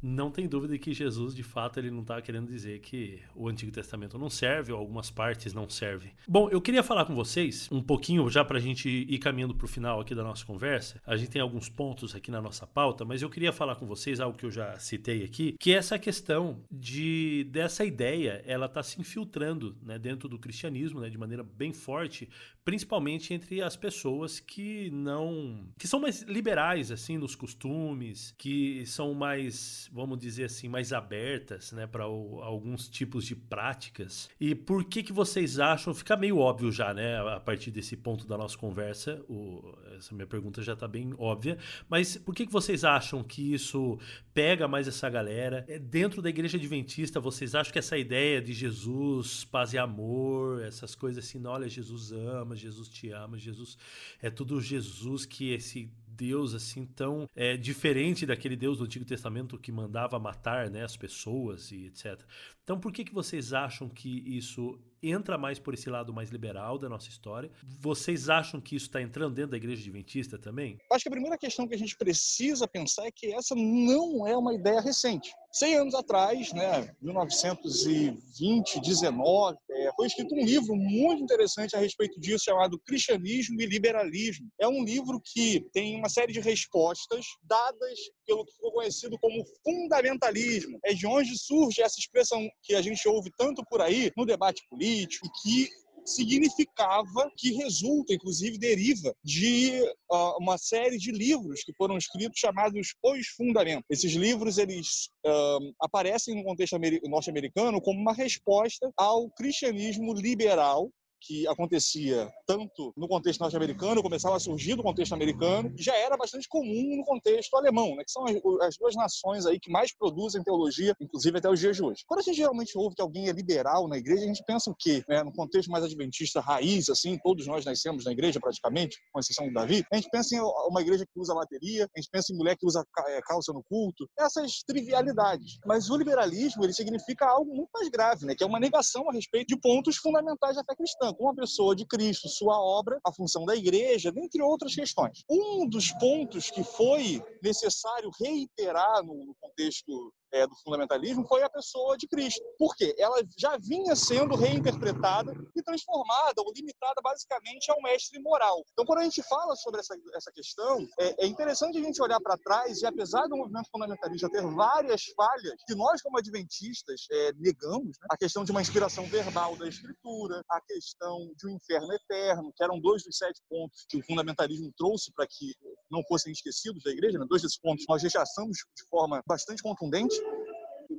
não tem dúvida que Jesus, de fato, ele não está querendo dizer que o Antigo Testamento não serve ou algumas partes não servem. Bom, eu queria falar com vocês um pouquinho já para a gente ir caminhando para o final aqui da nossa conversa. A gente tem alguns pontos aqui na nossa pauta, mas eu queria falar com vocês algo que eu já citei aqui, que é essa questão de dessa ideia, ela está se infiltrando né, dentro do cristianismo, né, de maneira bem forte, principalmente entre as pessoas que não, que são mais liberais assim nos costumes, que são mais vamos dizer assim, mais abertas, né, para alguns tipos de práticas. E por que que vocês acham? Fica meio óbvio já, né, a partir desse ponto da nossa conversa. O, essa minha pergunta já está bem óbvia. Mas por que que vocês acham que isso pega mais essa galera? É, dentro da igreja adventista, vocês acham que essa ideia de Jesus, paz e amor, essas coisas assim, não, olha, Jesus ama, Jesus te ama, Jesus é tudo Jesus que esse Deus assim tão é, diferente daquele Deus do Antigo Testamento que mandava matar né, as pessoas e etc. Então, por que, que vocês acham que isso entra mais por esse lado mais liberal da nossa história? Vocês acham que isso está entrando dentro da igreja adventista também? Acho que a primeira questão que a gente precisa pensar é que essa não é uma ideia recente. 100 anos atrás, né, 1920, 19, é, foi escrito um livro muito interessante a respeito disso, chamado Cristianismo e Liberalismo. É um livro que tem uma série de respostas dadas pelo que ficou conhecido como fundamentalismo. É de onde surge essa expressão que a gente ouve tanto por aí no debate político, que significava que resulta, inclusive deriva de uh, uma série de livros que foram escritos chamados Os Fundamentos. Esses livros eles uh, aparecem no contexto norte-americano como uma resposta ao cristianismo liberal que acontecia tanto no contexto norte-americano, começava a surgir no contexto americano, já era bastante comum no contexto alemão, né, que são as, as, duas nações aí que mais produzem teologia, inclusive até os dias de hoje. Quando a gente geralmente ouve que alguém é liberal na igreja, a gente pensa o quê? Né, no contexto mais adventista raiz, assim, todos nós nascemos na igreja praticamente, com exceção do Davi, a gente pensa em uma igreja que usa bateria, a gente pensa em mulher que usa é, calça no culto, essas trivialidades. Mas o liberalismo, ele significa algo muito mais grave, né, que é uma negação a respeito de pontos fundamentais da fé cristã com a pessoa de Cristo, sua obra, a função da igreja, dentre outras questões. Um dos pontos que foi necessário reiterar no contexto é, do fundamentalismo foi a pessoa de Cristo. Por quê? Ela já vinha sendo reinterpretada e transformada ou limitada basicamente ao mestre moral. Então, quando a gente fala sobre essa, essa questão, é, é interessante a gente olhar para trás e, apesar do movimento fundamentalista ter várias falhas, que nós, como adventistas, é, negamos, né? a questão de uma inspiração verbal da Escritura, a questão de um inferno eterno, que eram dois dos sete pontos que o fundamentalismo trouxe para que não fossem esquecidos da igreja, né? dois desses pontos nós rechaçamos de forma bastante contundente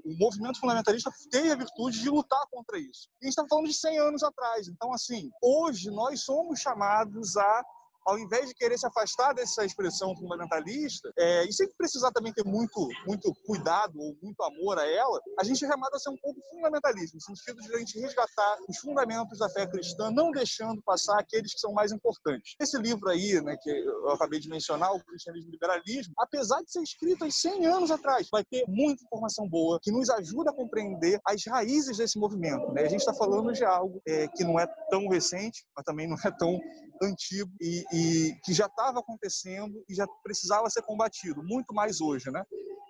o movimento fundamentalista teve a virtude de lutar contra isso. E a gente está falando de 100 anos atrás. Então, assim, hoje nós somos chamados a ao invés de querer se afastar dessa expressão fundamentalista, é, e sem precisar também ter muito, muito cuidado ou muito amor a ela, a gente remata a ser um pouco fundamentalista, no sentido de a gente resgatar os fundamentos da fé cristã, não deixando passar aqueles que são mais importantes. Esse livro aí, né, que eu acabei de mencionar, o Cristianismo e Liberalismo, apesar de ser escrito há 100 anos atrás, vai ter muita informação boa que nos ajuda a compreender as raízes desse movimento. Né? A gente está falando de algo é, que não é tão recente, mas também não é tão antigo e, que já estava acontecendo e já precisava ser combatido, muito mais hoje, né?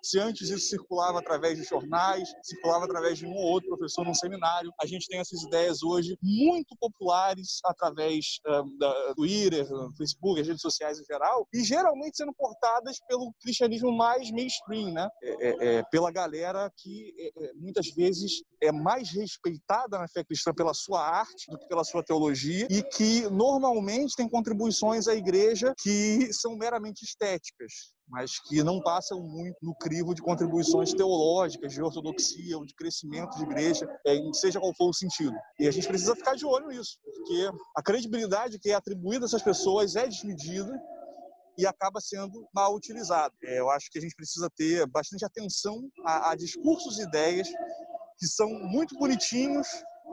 se antes isso circulava através de jornais, circulava através de um ou outro professor num seminário. A gente tem essas ideias hoje muito populares através uh, da Twitter, Facebook, as redes sociais em geral, e geralmente sendo portadas pelo cristianismo mais mainstream, né? É, é, é, pela galera que é, é, muitas vezes é mais respeitada na fé cristã pela sua arte do que pela sua teologia e que normalmente tem contribuições à igreja que são meramente estéticas mas que não passam muito no crivo de contribuições teológicas, de ortodoxia ou de crescimento de igreja, é, seja qual for o sentido. E a gente precisa ficar de olho nisso, porque a credibilidade que é atribuída a essas pessoas é desmedida e acaba sendo mal utilizada. É, eu acho que a gente precisa ter bastante atenção a, a discursos e ideias que são muito bonitinhos,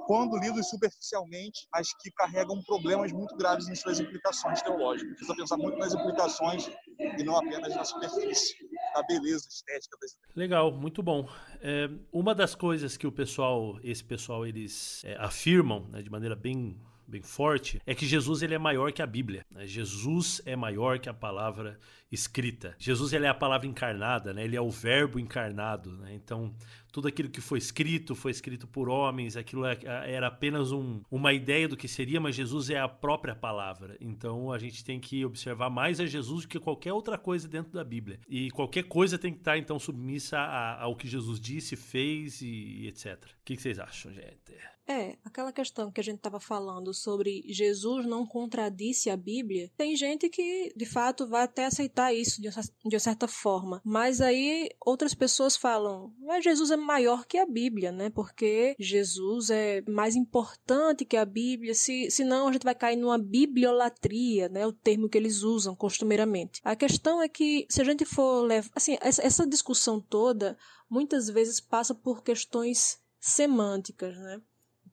quando lidos superficialmente, mas que carregam problemas muito graves em suas implicações teológicas. Precisa pensar muito nas implicações e não apenas na superfície, na beleza estética das ideias. Legal, muito bom. É, uma das coisas que o pessoal, esse pessoal, eles é, afirmam né, de maneira bem bem forte, é que Jesus ele é maior que a Bíblia. Né? Jesus é maior que a palavra escrita. Jesus ele é a palavra encarnada, né? ele é o verbo encarnado. Né? Então, tudo aquilo que foi escrito foi escrito por homens, aquilo é, era apenas um, uma ideia do que seria, mas Jesus é a própria palavra. Então, a gente tem que observar mais a Jesus do que qualquer outra coisa dentro da Bíblia. E qualquer coisa tem que estar, então, submissa ao que Jesus disse, fez e, etc. O que vocês acham, gente? É, aquela questão que a gente estava falando sobre Jesus não contradisse a Bíblia, tem gente que de fato vai até aceitar isso de, de certa forma, mas aí outras pessoas falam, mas Jesus é maior que a Bíblia, né? Porque Jesus é mais importante que a Bíblia, se senão a gente vai cair numa bibliolatria, né? O termo que eles usam costumeiramente. A questão é que se a gente for levar, assim, essa discussão toda muitas vezes passa por questões semânticas, né?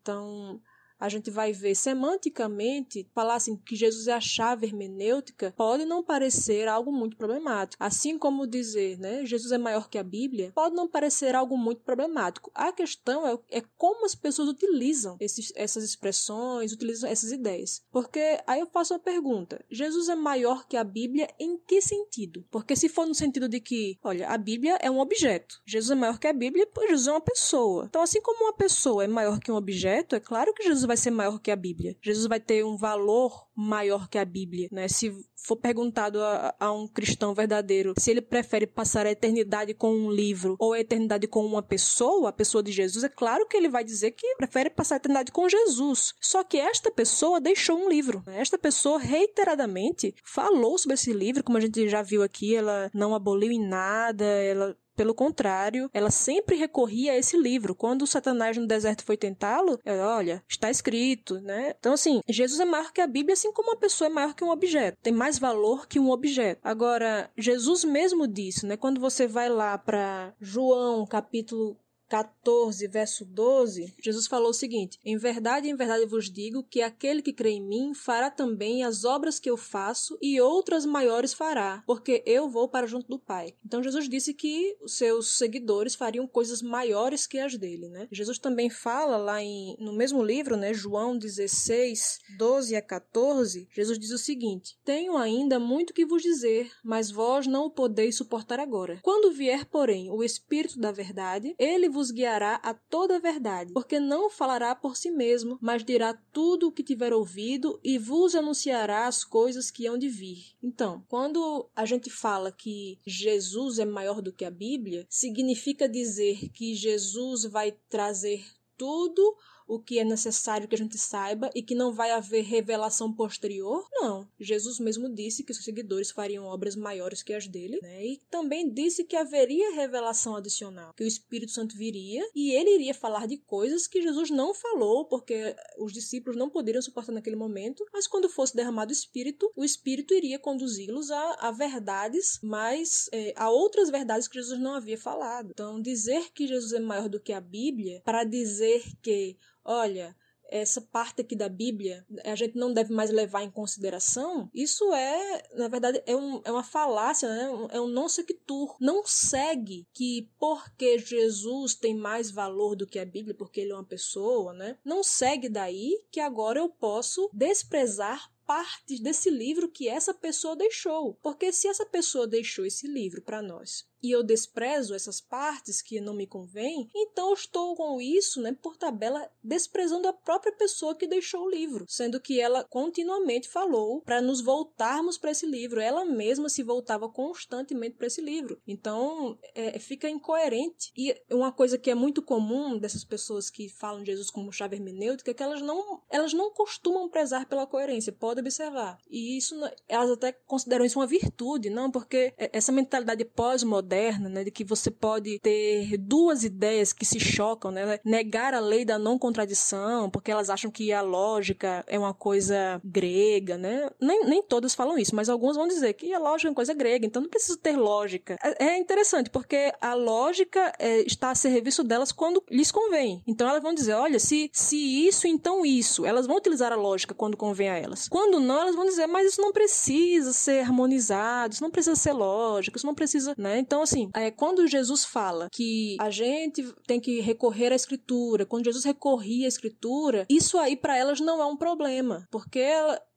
Então, a gente vai ver semanticamente, falar assim que Jesus é a chave hermenêutica, pode não parecer algo muito problemático. Assim como dizer, né, Jesus é maior que a Bíblia, pode não parecer algo muito problemático. A questão é, é como as pessoas utilizam esses, essas expressões, utilizam essas ideias. Porque aí eu faço uma pergunta: Jesus é maior que a Bíblia em que sentido? Porque se for no sentido de que, olha, a Bíblia é um objeto, Jesus é maior que a Bíblia, pois Jesus é uma pessoa. Então, assim como uma pessoa é maior que um objeto, é claro que Jesus vai ser maior que a Bíblia. Jesus vai ter um valor maior que a Bíblia, né? Se for perguntado a, a, um cristão verdadeiro se ele prefere passar a eternidade com um livro ou a eternidade com uma pessoa, a pessoa de Jesus, é claro que ele vai dizer que prefere passar a eternidade com Jesus. Só que esta pessoa deixou um livro. Né? Esta pessoa reiteradamente falou sobre esse livro, como a gente já viu aqui, ela não aboliu em nada, ela pelo contrário, ela sempre recorria a esse livro. Quando Satanás no deserto foi tentá-lo, ela, olha, está escrito, né? Então, assim, Jesus é maior que a Bíblia, assim como uma pessoa é maior que um objeto. Tem mais valor que um objeto. Agora, Jesus mesmo disse, né? Quando você vai lá para João, capítulo 14, verso 12, Jesus falou o seguinte: Em verdade, em verdade vos digo que aquele que crê em mim fará também as obras que eu faço e outras maiores fará, porque eu vou para junto do Pai. Então Jesus disse que os seus seguidores fariam coisas maiores que as dele, né? Jesus também fala lá em, no mesmo livro, né, João 16, 12 a 14, Jesus diz o seguinte: Tenho ainda muito que vos dizer, mas vós não o podeis suportar agora. Quando vier, porém, o Espírito da verdade, ele vos vos guiará a toda a verdade, porque não falará por si mesmo, mas dirá tudo o que tiver ouvido e vos anunciará as coisas que hão de vir. Então, quando a gente fala que Jesus é maior do que a Bíblia, significa dizer que Jesus vai trazer tudo o que é necessário que a gente saiba e que não vai haver revelação posterior? Não. Jesus mesmo disse que seus seguidores fariam obras maiores que as dele, né? E também disse que haveria revelação adicional, que o Espírito Santo viria e ele iria falar de coisas que Jesus não falou, porque os discípulos não poderiam suportar naquele momento, mas quando fosse derramado o Espírito, o Espírito iria conduzi-los a, a, verdades, mas é, a outras verdades que Jesus não havia falado. Então, dizer que Jesus é maior do que a Bíblia, para dizer que olha, essa parte aqui da Bíblia a gente não deve mais levar em consideração, isso é, na verdade, é, um, é uma falácia, né? é um non sequitur. Não segue que porque Jesus tem mais valor do que a Bíblia, porque ele é uma pessoa, né? Não segue daí que agora eu posso desprezar partes desse livro que essa pessoa deixou. Porque se essa pessoa deixou esse livro para nós e eu desprezo essas partes que não me convêm, então eu estou com isso, né, por tabela, desprezando a própria pessoa que deixou o livro, sendo que ela continuamente falou para nos voltarmos para esse livro. Ela mesma se voltava constantemente para esse livro. Então, é, fica incoerente. E uma coisa que é muito comum dessas pessoas que falam de Jesus como chave hermenêutica é que elas não, elas não costumam prezar pela coerência, pode observar. E isso, elas até consideram isso uma virtude, não? Porque essa mentalidade pós-moderna, né, de que você pode ter duas ideias que se chocam, né, negar a lei da não contradição, porque elas acham que a lógica é uma coisa grega, né? Nem, nem todas falam isso, mas algumas vão dizer que a lógica é uma coisa grega, então não precisa ter lógica. É, é interessante, porque a lógica é, está a serviço delas quando lhes convém. Então elas vão dizer, olha, se, se isso, então isso. Elas vão utilizar a lógica quando convém a elas. Quando não, elas vão dizer, mas isso não precisa ser harmonizado, isso não precisa ser lógico, isso não precisa, né? Então, assim, é, quando Jesus fala que a gente tem que recorrer à escritura, quando Jesus recorria à escritura, isso aí para elas não é um problema, porque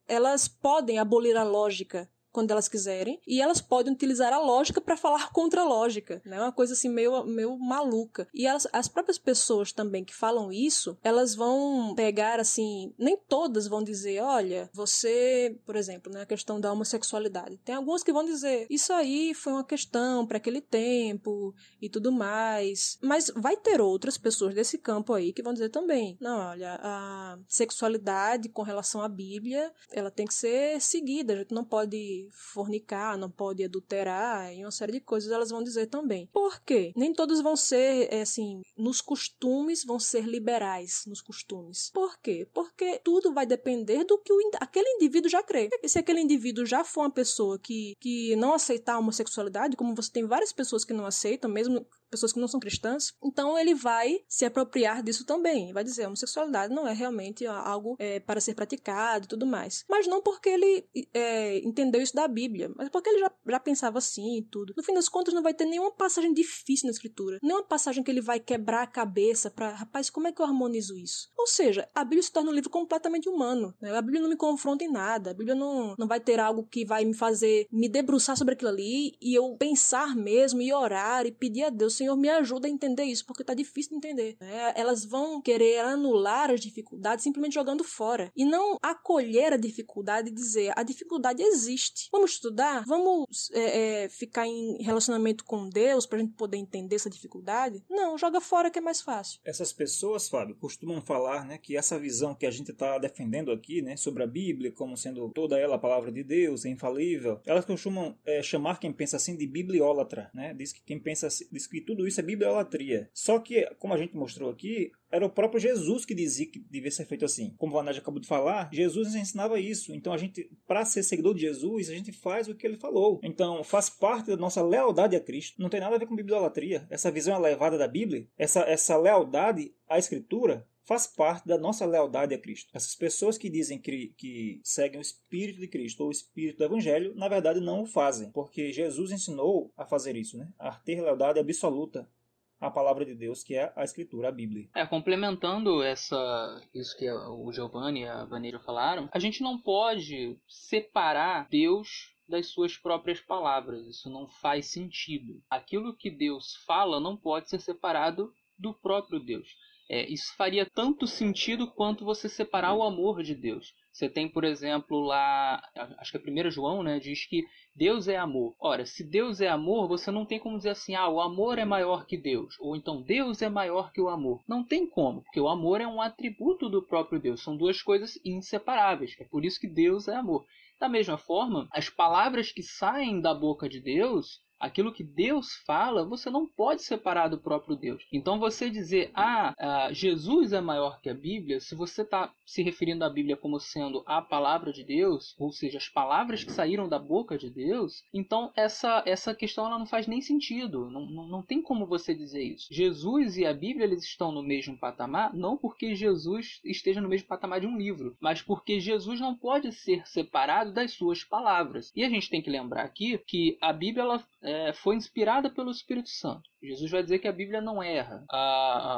elas podem abolir a lógica quando elas quiserem, e elas podem utilizar a lógica para falar contra a lógica, né? Uma coisa assim meio, meio maluca. E elas, as próprias pessoas também que falam isso, elas vão pegar assim, nem todas vão dizer, olha, você, por exemplo, na né, questão da homossexualidade. Tem algumas que vão dizer, isso aí foi uma questão para aquele tempo e tudo mais. Mas vai ter outras pessoas desse campo aí que vão dizer também, não, olha, a sexualidade com relação à Bíblia, ela tem que ser seguida, a gente não pode fornicar, não pode adulterar e uma série de coisas elas vão dizer também. Por quê? Nem todos vão ser, é, assim, nos costumes, vão ser liberais nos costumes. Por quê? Porque tudo vai depender do que o, aquele indivíduo já crê. E se aquele indivíduo já for uma pessoa que, que não aceitar a homossexualidade, como você tem várias pessoas que não aceitam, mesmo pessoas que não são cristãs, então ele vai se apropriar disso também. Vai dizer, a homossexualidade não é realmente algo é, para ser praticado e tudo mais. Mas não porque ele é, entendeu isso da Bíblia, mas porque ele já, já pensava assim e tudo. No fim das contas, não vai ter nenhuma passagem difícil na escritura. Nenhuma passagem que ele vai quebrar a cabeça para, rapaz, como é que eu harmonizo isso? Ou seja, a Bíblia se torna um livro completamente humano. Né? A Bíblia não me confronta em nada. A Bíblia não, não vai ter algo que vai me fazer me debruçar sobre aquilo ali e eu pensar mesmo e orar e pedir a Deus, Senhor, me ajuda a entender isso, porque tá difícil de entender. Né? Elas vão querer anular as dificuldades simplesmente jogando fora. E não acolher a dificuldade e dizer, a dificuldade existe. Vamos estudar? Vamos é, é, ficar em relacionamento com Deus pra gente poder entender essa dificuldade? Não, joga fora que é mais fácil. Essas pessoas, Fábio, costumam falar né, que essa visão que a gente está defendendo aqui, né, sobre a Bíblia, como sendo toda ela a palavra de Deus, é infalível, elas costumam é, chamar quem pensa assim de bibliólatra, né? Diz que quem pensa diz que tudo tudo isso é bibliolatria. Só que, como a gente mostrou aqui, era o próprio Jesus que dizia que devia ser feito assim. Como o Vanage acabou de falar, Jesus ensinava isso. Então a gente, para ser seguidor de Jesus, a gente faz o que ele falou. Então faz parte da nossa lealdade a Cristo. Não tem nada a ver com bibliolatria. Essa visão elevada da Bíblia, essa, essa lealdade à Escritura, faz parte da nossa lealdade a Cristo. Essas pessoas que dizem que, que seguem o Espírito de Cristo ou o Espírito do Evangelho, na verdade não o fazem, porque Jesus ensinou a fazer isso, né? a ter lealdade absoluta à palavra de Deus, que é a Escritura, a Bíblia. É, complementando essa, isso que o Giovanni e a Vaneira falaram, a gente não pode separar Deus das suas próprias palavras. Isso não faz sentido. Aquilo que Deus fala não pode ser separado do próprio Deus. É, isso faria tanto sentido quanto você separar o amor de Deus. Você tem, por exemplo, lá, acho que a 1 João, né, diz que Deus é amor. Ora, se Deus é amor, você não tem como dizer assim, ah, o amor é maior que Deus, ou então Deus é maior que o amor. Não tem como, porque o amor é um atributo do próprio Deus, são duas coisas inseparáveis. É por isso que Deus é amor. Da mesma forma, as palavras que saem da boca de Deus aquilo que Deus fala, você não pode separar do próprio Deus. Então você dizer, ah, ah Jesus é maior que a Bíblia, se você está se referindo à Bíblia como sendo a palavra de Deus, ou seja, as palavras que saíram da boca de Deus, então essa, essa questão ela não faz nem sentido. Não, não, não tem como você dizer isso. Jesus e a Bíblia eles estão no mesmo patamar, não porque Jesus esteja no mesmo patamar de um livro, mas porque Jesus não pode ser separado das suas palavras. E a gente tem que lembrar aqui que a Bíblia ela, é, foi inspirada pelo Espírito Santo. Jesus vai dizer que a Bíblia não erra. A,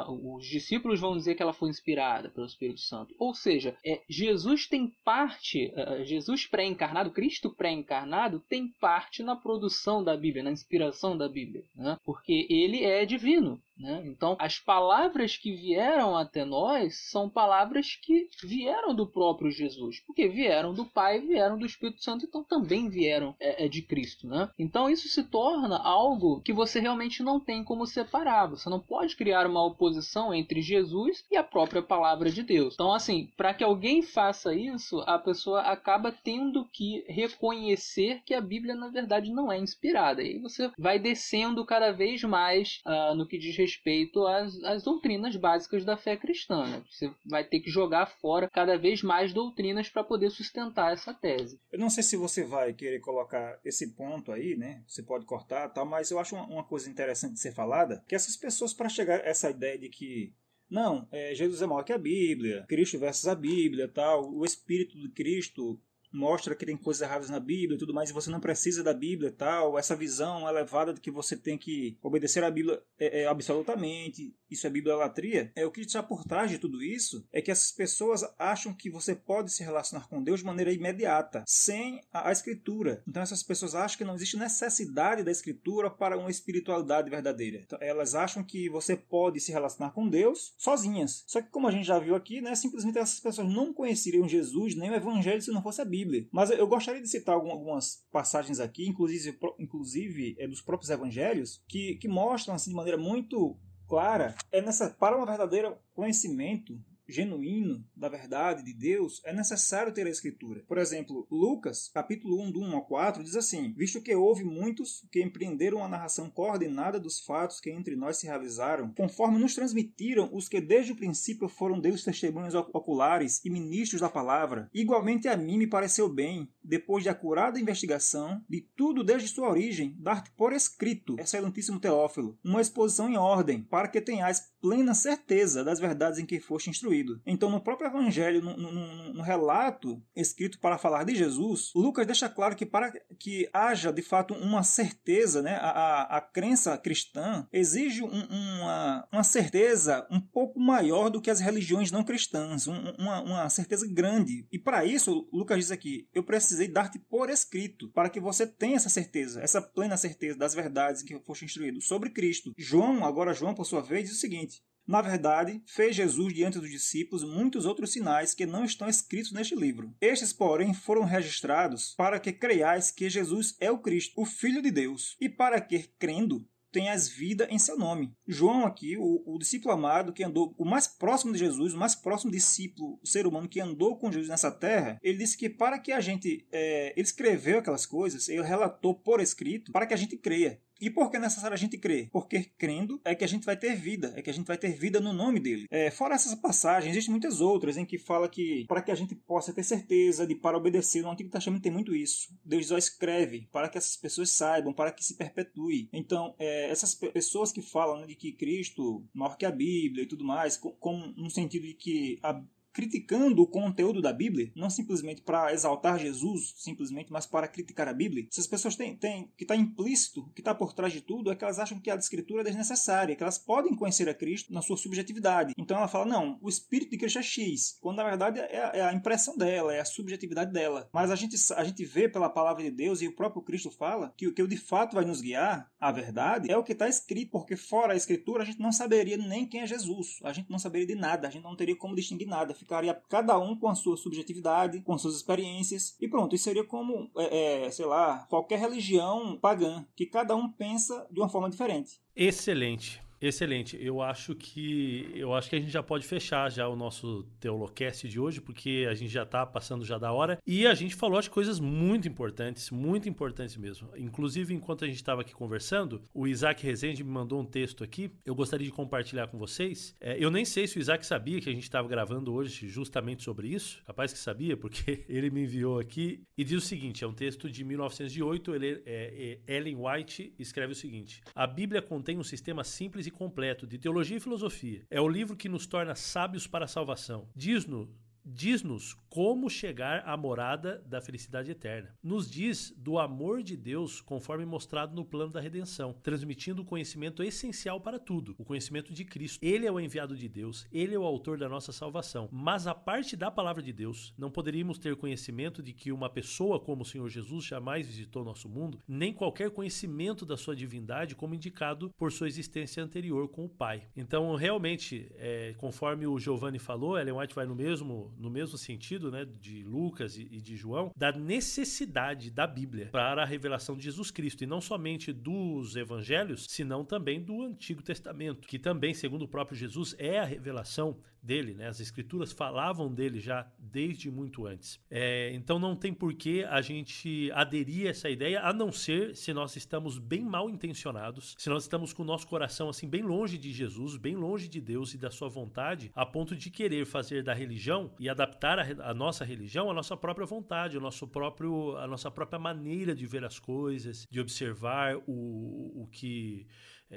a, os discípulos vão dizer que ela foi inspirada pelo Espírito Santo. Ou seja, é, Jesus tem parte, uh, Jesus pré-encarnado, Cristo pré-encarnado, tem parte na produção da Bíblia, na inspiração da Bíblia. Né? Porque ele é divino. Né? Então, as palavras que vieram até nós são palavras que vieram do próprio Jesus, porque vieram do Pai, vieram do Espírito Santo, então também vieram é, é, de Cristo. Né? Então, isso se torna algo que você realmente não tem como separar. Você não pode criar uma oposição entre Jesus e a própria palavra de Deus. Então, assim, para que alguém faça isso, a pessoa acaba tendo que reconhecer que a Bíblia, na verdade, não é inspirada. E aí você vai descendo cada vez mais uh, no que diz respeito às, às doutrinas básicas da fé cristã. Né? Você vai ter que jogar fora cada vez mais doutrinas para poder sustentar essa tese. Eu não sei se você vai querer colocar esse ponto aí, né? Você pode cortar, tal, mas eu acho uma, uma coisa interessante ser falada, que essas pessoas para chegar a essa ideia de que não, é, Jesus é maior que a Bíblia, Cristo versus a Bíblia, tal, o Espírito de Cristo mostra que tem coisas erradas na Bíblia e tudo mais, e você não precisa da Bíblia e tal, essa visão elevada de que você tem que obedecer a Bíblia é, é, absolutamente, isso é bibliolatria, é o que está por trás de tudo isso é que essas pessoas acham que você pode se relacionar com Deus de maneira imediata, sem a, a escritura. Então essas pessoas acham que não existe necessidade da escritura para uma espiritualidade verdadeira. Então, elas acham que você pode se relacionar com Deus sozinhas. Só que como a gente já viu aqui, né, simplesmente essas pessoas não conheceriam Jesus nem o evangelho se não fosse a Bíblia. Mas eu gostaria de citar algumas passagens aqui, inclusive, inclusive é, dos próprios evangelhos, que, que mostram assim, de maneira muito clara é nessa para um verdadeiro conhecimento genuíno da verdade de Deus, é necessário ter a escritura. Por exemplo, Lucas, capítulo 1, do 1 ao 4, diz assim: Visto que houve muitos que empreenderam a narração coordenada dos fatos que entre nós se realizaram, conforme nos transmitiram os que desde o princípio foram Deus testemunhas oculares e ministros da palavra, igualmente a mim me pareceu bem, depois de acurada investigação de tudo desde sua origem, dar-te por escrito, excelentíssimo Teófilo, uma exposição em ordem, para que tenhais plena certeza das verdades em que foste instruído. Então, no próprio Evangelho, no, no, no, relato escrito para falar de Jesus, Lucas deixa claro que para que haja de fato uma certeza, né, a, a, a crença cristã exige um, uma, uma certeza um pouco maior do que as religiões não cristãs, um, uma, uma certeza grande. E para isso, Lucas diz aqui: eu precisei dar-te por escrito, para que você tenha essa certeza, essa plena certeza das verdades que foste instruído sobre Cristo. João, agora João, por sua vez, diz o seguinte na verdade, fez Jesus diante dos discípulos muitos outros sinais que não estão escritos neste livro. Estes, porém, foram registrados para que creiais que Jesus é o Cristo, o Filho de Deus, e para que, crendo, tenhas vida em seu nome. João aqui, o, o, discípulo amado que andou, o mais próximo de Jesus, o mais próximo discípulo, o ser humano que andou com Jesus nessa terra, ele disse que para que a gente, é, ele escreveu aquelas coisas, ele relatou por escrito, para que a gente creia. E por que é necessário a gente crer? Porque crendo é que a gente vai ter vida, é que a gente vai ter vida no nome dele. É, fora essas passagens, existem muitas outras em que fala que para que a gente possa ter certeza de para obedecer, no Antigo Testamento tem muito isso. Deus só escreve para que essas pessoas saibam, para que se perpetue. Então, é, essas pessoas que falam né, de que Cristo maior que a Bíblia e tudo mais, com, com no sentido de que a criticando o conteúdo da Bíblia, não simplesmente para exaltar Jesus, simplesmente, mas para criticar a Bíblia. Essas pessoas têm, têm que está implícito, que está por trás de tudo, é que elas acham que a escritura é desnecessária, que elas podem conhecer a Cristo na sua subjetividade. Então ela fala, não, o Espírito de Cristo é X, quando na verdade é, é a impressão dela, é a subjetividade dela. Mas a gente, a gente vê pela palavra de Deus e o próprio Cristo fala que o que de fato vai nos guiar, a verdade, é o que está escrito, porque fora a escritura a gente não saberia nem quem é Jesus, a gente não saberia de nada, a gente não teria como distinguir nada ficaria cada um com a sua subjetividade, com as suas experiências, e pronto, isso seria como, é, é, sei lá, qualquer religião pagã, que cada um pensa de uma forma diferente. Excelente. Excelente. Eu acho que eu acho que a gente já pode fechar já o nosso Teolocast de hoje, porque a gente já está passando já da hora e a gente falou de coisas muito importantes, muito importantes mesmo. Inclusive, enquanto a gente estava aqui conversando, o Isaac Rezende me mandou um texto aqui. Eu gostaria de compartilhar com vocês. É, eu nem sei se o Isaac sabia que a gente estava gravando hoje justamente sobre isso. Capaz que sabia, (laughs) porque ele me enviou aqui e diz o seguinte: é um texto de 1908. Ele, é, é, Ellen White escreve o seguinte: A Bíblia contém um sistema simples e completo de teologia e filosofia. É o livro que nos torna sábios para a salvação. Diz-nos diz-nos como chegar à morada da felicidade eterna. Nos diz do amor de Deus conforme mostrado no plano da redenção, transmitindo o conhecimento essencial para tudo, o conhecimento de Cristo. Ele é o enviado de Deus, ele é o autor da nossa salvação. Mas a parte da palavra de Deus, não poderíamos ter conhecimento de que uma pessoa como o Senhor Jesus jamais visitou nosso mundo, nem qualquer conhecimento da sua divindade como indicado por sua existência anterior com o Pai. Então, realmente, é, conforme o Giovanni falou, Ellen White vai no mesmo, no mesmo sentido, né, de Lucas e, e de João, da necessidade da Bíblia para a revelação de Jesus Cristo, e não somente dos evangelhos, senão também do Antigo Testamento, que também, segundo o próprio Jesus, é a revelação dele, né? As escrituras falavam dele já desde muito antes. É, então não tem por que a gente aderir a essa ideia, a não ser se nós estamos bem mal intencionados, se nós estamos com o nosso coração assim bem longe de Jesus, bem longe de Deus e da sua vontade, a ponto de querer fazer da religião e adaptar a, a nossa religião à nossa própria vontade, ao nosso próprio, a nossa própria maneira de ver as coisas, de observar o, o que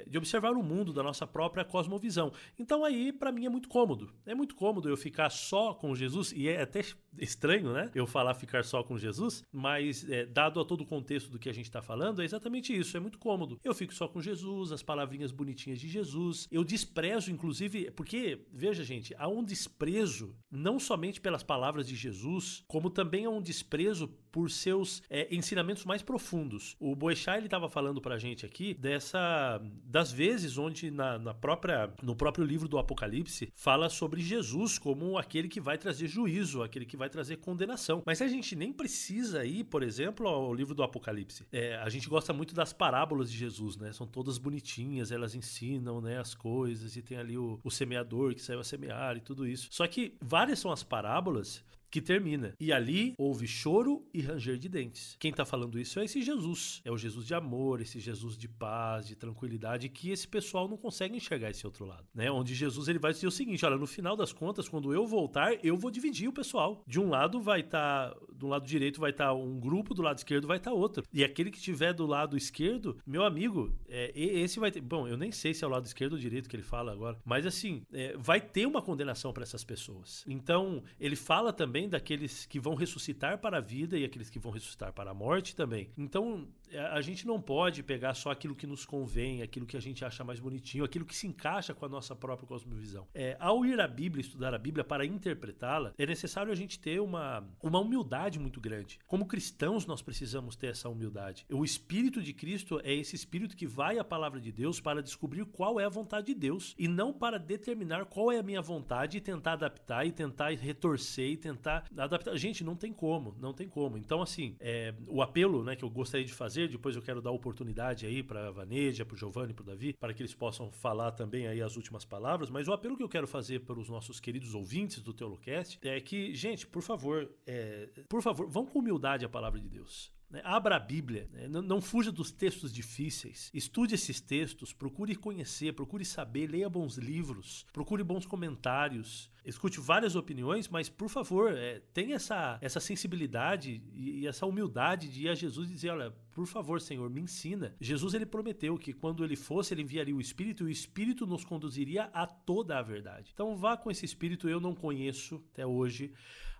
de observar o mundo da nossa própria cosmovisão. Então aí para mim é muito cômodo. É muito cômodo eu ficar só com Jesus e é até (laughs) estranho, né? Eu falar ficar só com Jesus, mas é, dado a todo o contexto do que a gente está falando, é exatamente isso. É muito cômodo. Eu fico só com Jesus, as palavrinhas bonitinhas de Jesus. Eu desprezo, inclusive, porque veja gente, há um desprezo não somente pelas palavras de Jesus, como também há um desprezo por seus é, ensinamentos mais profundos. O Boechat ele estava falando para gente aqui dessa das vezes onde na, na, própria no próprio livro do Apocalipse fala sobre Jesus como aquele que vai trazer juízo, aquele que vai trazer condenação. Mas a gente nem precisa ir, por exemplo, ao livro do Apocalipse. É, a gente gosta muito das parábolas de Jesus, né? São todas bonitinhas, elas ensinam, né, as coisas e tem ali o, o semeador que saiu a semear e tudo isso. Só que várias são as parábolas que termina. E ali houve choro e ranger de dentes. Quem está falando isso é esse Jesus. É o Jesus de amor, esse Jesus de paz, de tranquilidade, que esse pessoal não consegue enxergar esse outro lado. Né? Onde Jesus ele vai dizer o seguinte: olha, no final das contas, quando eu voltar, eu vou dividir o pessoal. De um lado vai estar, tá, do lado direito vai estar tá um grupo, do lado esquerdo vai estar tá outro. E aquele que estiver do lado esquerdo, meu amigo, é, esse vai ter. Bom, eu nem sei se é o lado esquerdo ou direito que ele fala agora, mas assim, é, vai ter uma condenação para essas pessoas. Então, ele fala também daqueles que vão ressuscitar para a vida e aqueles que vão ressuscitar para a morte também. Então, a gente não pode pegar só aquilo que nos convém, aquilo que a gente acha mais bonitinho, aquilo que se encaixa com a nossa própria cosmovisão. É, ao ir à Bíblia, estudar a Bíblia para interpretá-la, é necessário a gente ter uma, uma humildade muito grande. Como cristãos, nós precisamos ter essa humildade. O Espírito de Cristo é esse Espírito que vai à palavra de Deus para descobrir qual é a vontade de Deus e não para determinar qual é a minha vontade e tentar adaptar e tentar retorcer e tentar adaptar. Gente, não tem como, não tem como. Então, assim, é, o apelo né, que eu gostaria de fazer depois eu quero dar oportunidade aí para a Vaneja, para o Giovanni, para o Davi, para que eles possam falar também aí as últimas palavras. Mas o apelo que eu quero fazer para os nossos queridos ouvintes do Teolocast é que, gente, por favor, é, por favor, vão com humildade a palavra de Deus. Né? Abra a Bíblia, né? não, não, fuja dos textos difíceis. Estude esses textos, procure conhecer, procure saber, leia bons livros, procure bons comentários, escute várias opiniões, mas por favor, é, tenha essa, essa sensibilidade e, e, essa humildade de ir a Jesus e dizer: olha, por favor, Senhor, me ensina. Jesus ele prometeu que quando ele fosse, ele enviaria o Espírito e o Espírito nos conduziria a toda a verdade. Então vá com esse Espírito, eu não conheço até hoje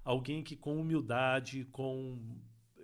alguém que com humildade, com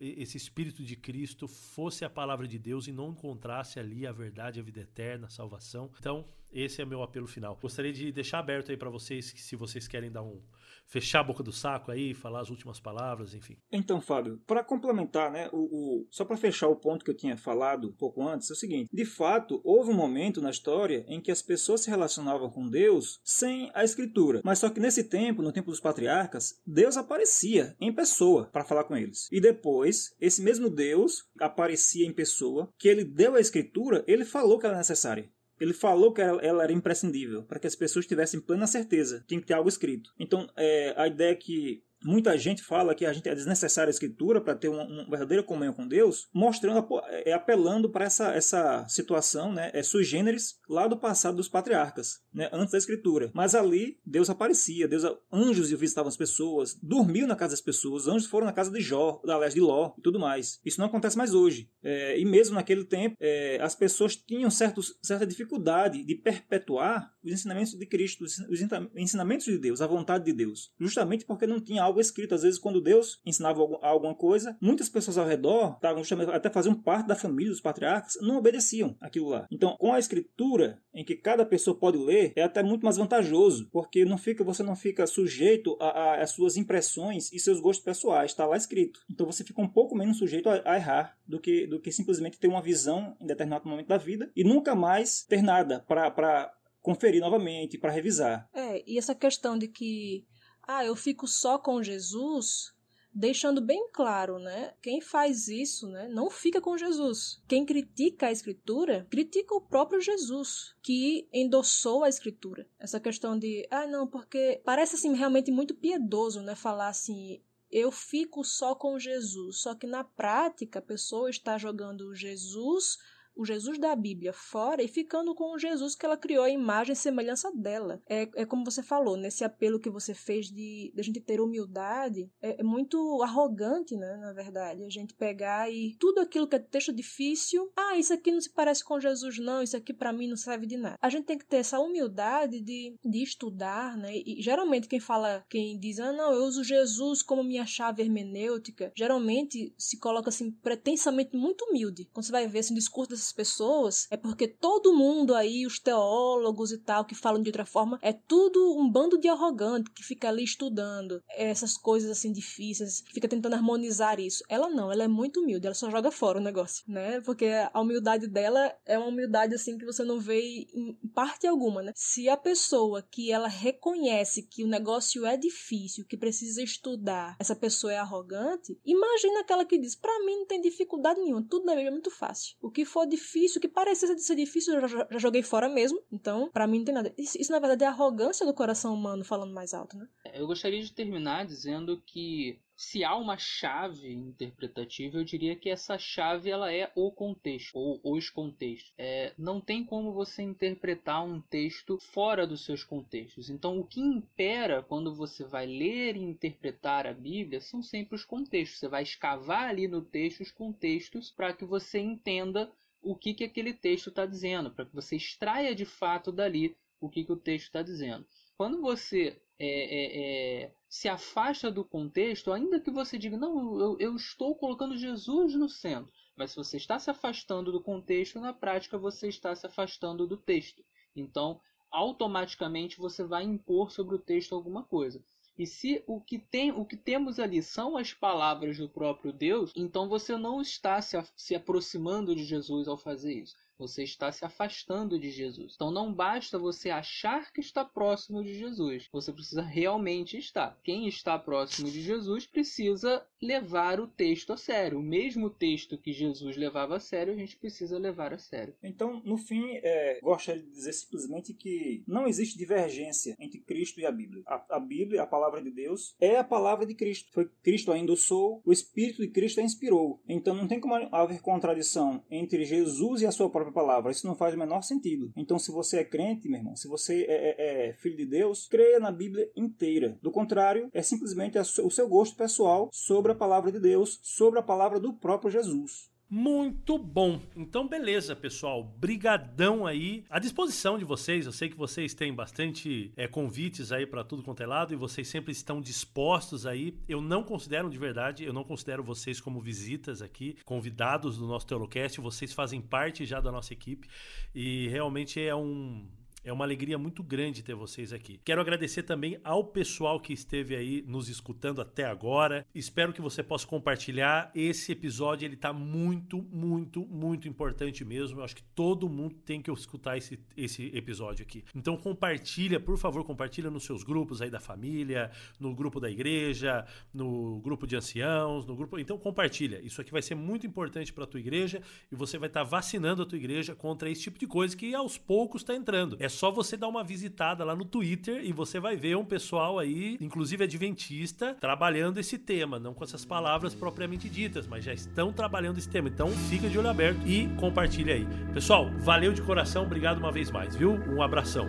esse Espírito de Cristo fosse a palavra de Deus e não encontrasse ali a verdade, a vida eterna, a salvação. Então, esse é meu apelo final. Gostaria de deixar aberto aí para vocês, se vocês querem dar um fechar a boca do saco aí, falar as últimas palavras, enfim. Então, Fábio, para complementar, né, o, o só para fechar o ponto que eu tinha falado um pouco antes, é o seguinte: de fato, houve um momento na história em que as pessoas se relacionavam com Deus sem a Escritura, mas só que nesse tempo, no tempo dos patriarcas, Deus aparecia em pessoa para falar com eles. E depois, esse mesmo Deus aparecia em pessoa, que ele deu a Escritura, ele falou que era necessária. Ele falou que ela era imprescindível para que as pessoas tivessem plena certeza. Tinha que ter algo escrito. Então, é, a ideia que Muita gente fala que a gente é desnecessária a escritura para ter uma, uma, verdadeira comunhão com Deus, mostrando, é, apelando para essa, essa situação, né, é sui generis, lá do passado dos patriarcas, né, antes da escritura. Mas ali Deus aparecia, Deus, anjos visitavam as pessoas, dormiu na casa das pessoas, anjos foram na casa de Jó, aliás, de Ló e tudo mais. Isso não acontece mais hoje. É, e mesmo naquele tempo, é, as pessoas tinham certos, certa dificuldade de perpetuar os ensinamentos de Cristo, os ensinamentos de Deus, a vontade de Deus, justamente porque não tinha algo escrito. Às vezes, quando Deus ensinava alguma coisa, muitas pessoas ao redor, estavam até faziam parte da família dos patriarcas, não obedeciam aquilo lá. Então, com a escritura, em que cada pessoa pode ler, é até muito mais vantajoso, porque não fica, você não fica sujeito às suas impressões e seus gostos pessoais, está lá escrito. Então você fica um pouco menos sujeito a, a errar do que, do que simplesmente ter uma visão em determinado momento da vida e nunca mais ter nada para conferir novamente, para revisar. É, e essa questão de que, ah, eu fico só com Jesus, deixando bem claro, né? Quem faz isso, né, não fica com Jesus. Quem critica a escritura, critica o próprio Jesus, que endossou a escritura. Essa questão de, ah, não, porque parece assim realmente muito piedoso, né, falar assim, eu fico só com Jesus. Só que na prática a pessoa está jogando Jesus o Jesus da Bíblia fora e ficando com o Jesus que ela criou a imagem e semelhança dela. É, é como você falou, nesse apelo que você fez de, de a gente ter humildade, é, é, muito arrogante, né, na verdade, a gente pegar e tudo aquilo que é texto difícil, ah, isso aqui não se parece com Jesus não, isso aqui para mim não serve de nada. A gente tem que ter essa humildade de, de estudar, né, e geralmente quem fala, quem diz, ah, não, eu uso Jesus como minha chave hermenêutica, geralmente se coloca assim, pretensamente muito humilde. Quando você vai ver esse assim, discurso dessas pessoas é porque todo mundo aí, os teólogos e tal, que falam de outra forma, é tudo um bando de arrogante que fica ali estudando essas coisas assim difíceis, fica tentando harmonizar isso. Ela não, ela é muito humilde, ela só joga fora o negócio, né? Porque a humildade dela é uma humildade assim que você não vê em parte alguma, né? Se a pessoa que ela reconhece que o negócio é difícil, que precisa estudar, essa pessoa é arrogante, imagina aquela que diz: "Para mim não tem dificuldade nenhuma, tudo na Bíblia é muito fácil. O que for difícil, que parecia ser difícil, eu já, já joguei fora mesmo. Então, para mim não tem nada. Isso, isso, na verdade é a arrogância do coração humano falando mais alto, né? Eu gostaria de terminar dizendo que se há uma chave interpretativa, eu diria que essa chave ela é o contexto ou os contextos. É, não tem como você interpretar um texto fora dos seus contextos. Então, o que impera quando você vai ler e interpretar a Bíblia são sempre os contextos. Você vai escavar ali no texto os contextos para que você entenda o que, que aquele texto está dizendo, para que você extraia de fato dali o que, que o texto está dizendo. Quando você é, é, é, se afasta do contexto, ainda que você diga, não, eu, eu estou colocando Jesus no centro, mas se você está se afastando do contexto, na prática você está se afastando do texto. Então, automaticamente você vai impor sobre o texto alguma coisa. E se o que, tem, o que temos ali são as palavras do próprio Deus, então você não está se, se aproximando de Jesus ao fazer isso. Você está se afastando de Jesus. Então não basta você achar que está próximo de Jesus. Você precisa realmente estar. Quem está próximo de Jesus precisa levar o texto a sério. O mesmo texto que Jesus levava a sério, a gente precisa levar a sério. Então, no fim, é, gostaria de dizer simplesmente que não existe divergência entre Cristo e a Bíblia. A, a Bíblia, a palavra de Deus, é a palavra de Cristo. Foi Cristo a endossou, o Espírito de Cristo a inspirou. Então não tem como haver contradição entre Jesus e a sua própria própria palavra. Isso não faz o menor sentido. Então, se você é crente, meu irmão, se você é, é, é filho de Deus, creia na Bíblia inteira. Do contrário, é simplesmente o seu gosto pessoal sobre a palavra de Deus, sobre a palavra do próprio Jesus. Muito bom. Então, beleza, pessoal. Brigadão aí. À disposição de vocês. Eu sei que vocês têm bastante é, convites aí para tudo quanto é lado e vocês sempre estão dispostos aí. Eu não considero de verdade, eu não considero vocês como visitas aqui, convidados do nosso Teolocast. Vocês fazem parte já da nossa equipe e realmente é um é uma alegria muito grande ter vocês aqui. Quero agradecer também ao pessoal que esteve aí nos escutando até agora. Espero que você possa compartilhar esse episódio. Ele está muito, muito, muito importante mesmo. Eu acho que todo mundo tem que escutar esse, esse episódio aqui. Então compartilha, por favor, compartilha nos seus grupos aí da família, no grupo da igreja, no grupo de anciãos, no grupo. Então compartilha. Isso aqui vai ser muito importante para a tua igreja e você vai estar tá vacinando a tua igreja contra esse tipo de coisa que aos poucos está entrando. É só você dar uma visitada lá no Twitter e você vai ver um pessoal aí, inclusive adventista, trabalhando esse tema, não com essas palavras propriamente ditas, mas já estão trabalhando esse tema. Então fica de olho aberto e compartilha aí. Pessoal, valeu de coração, obrigado uma vez mais, viu? Um abração.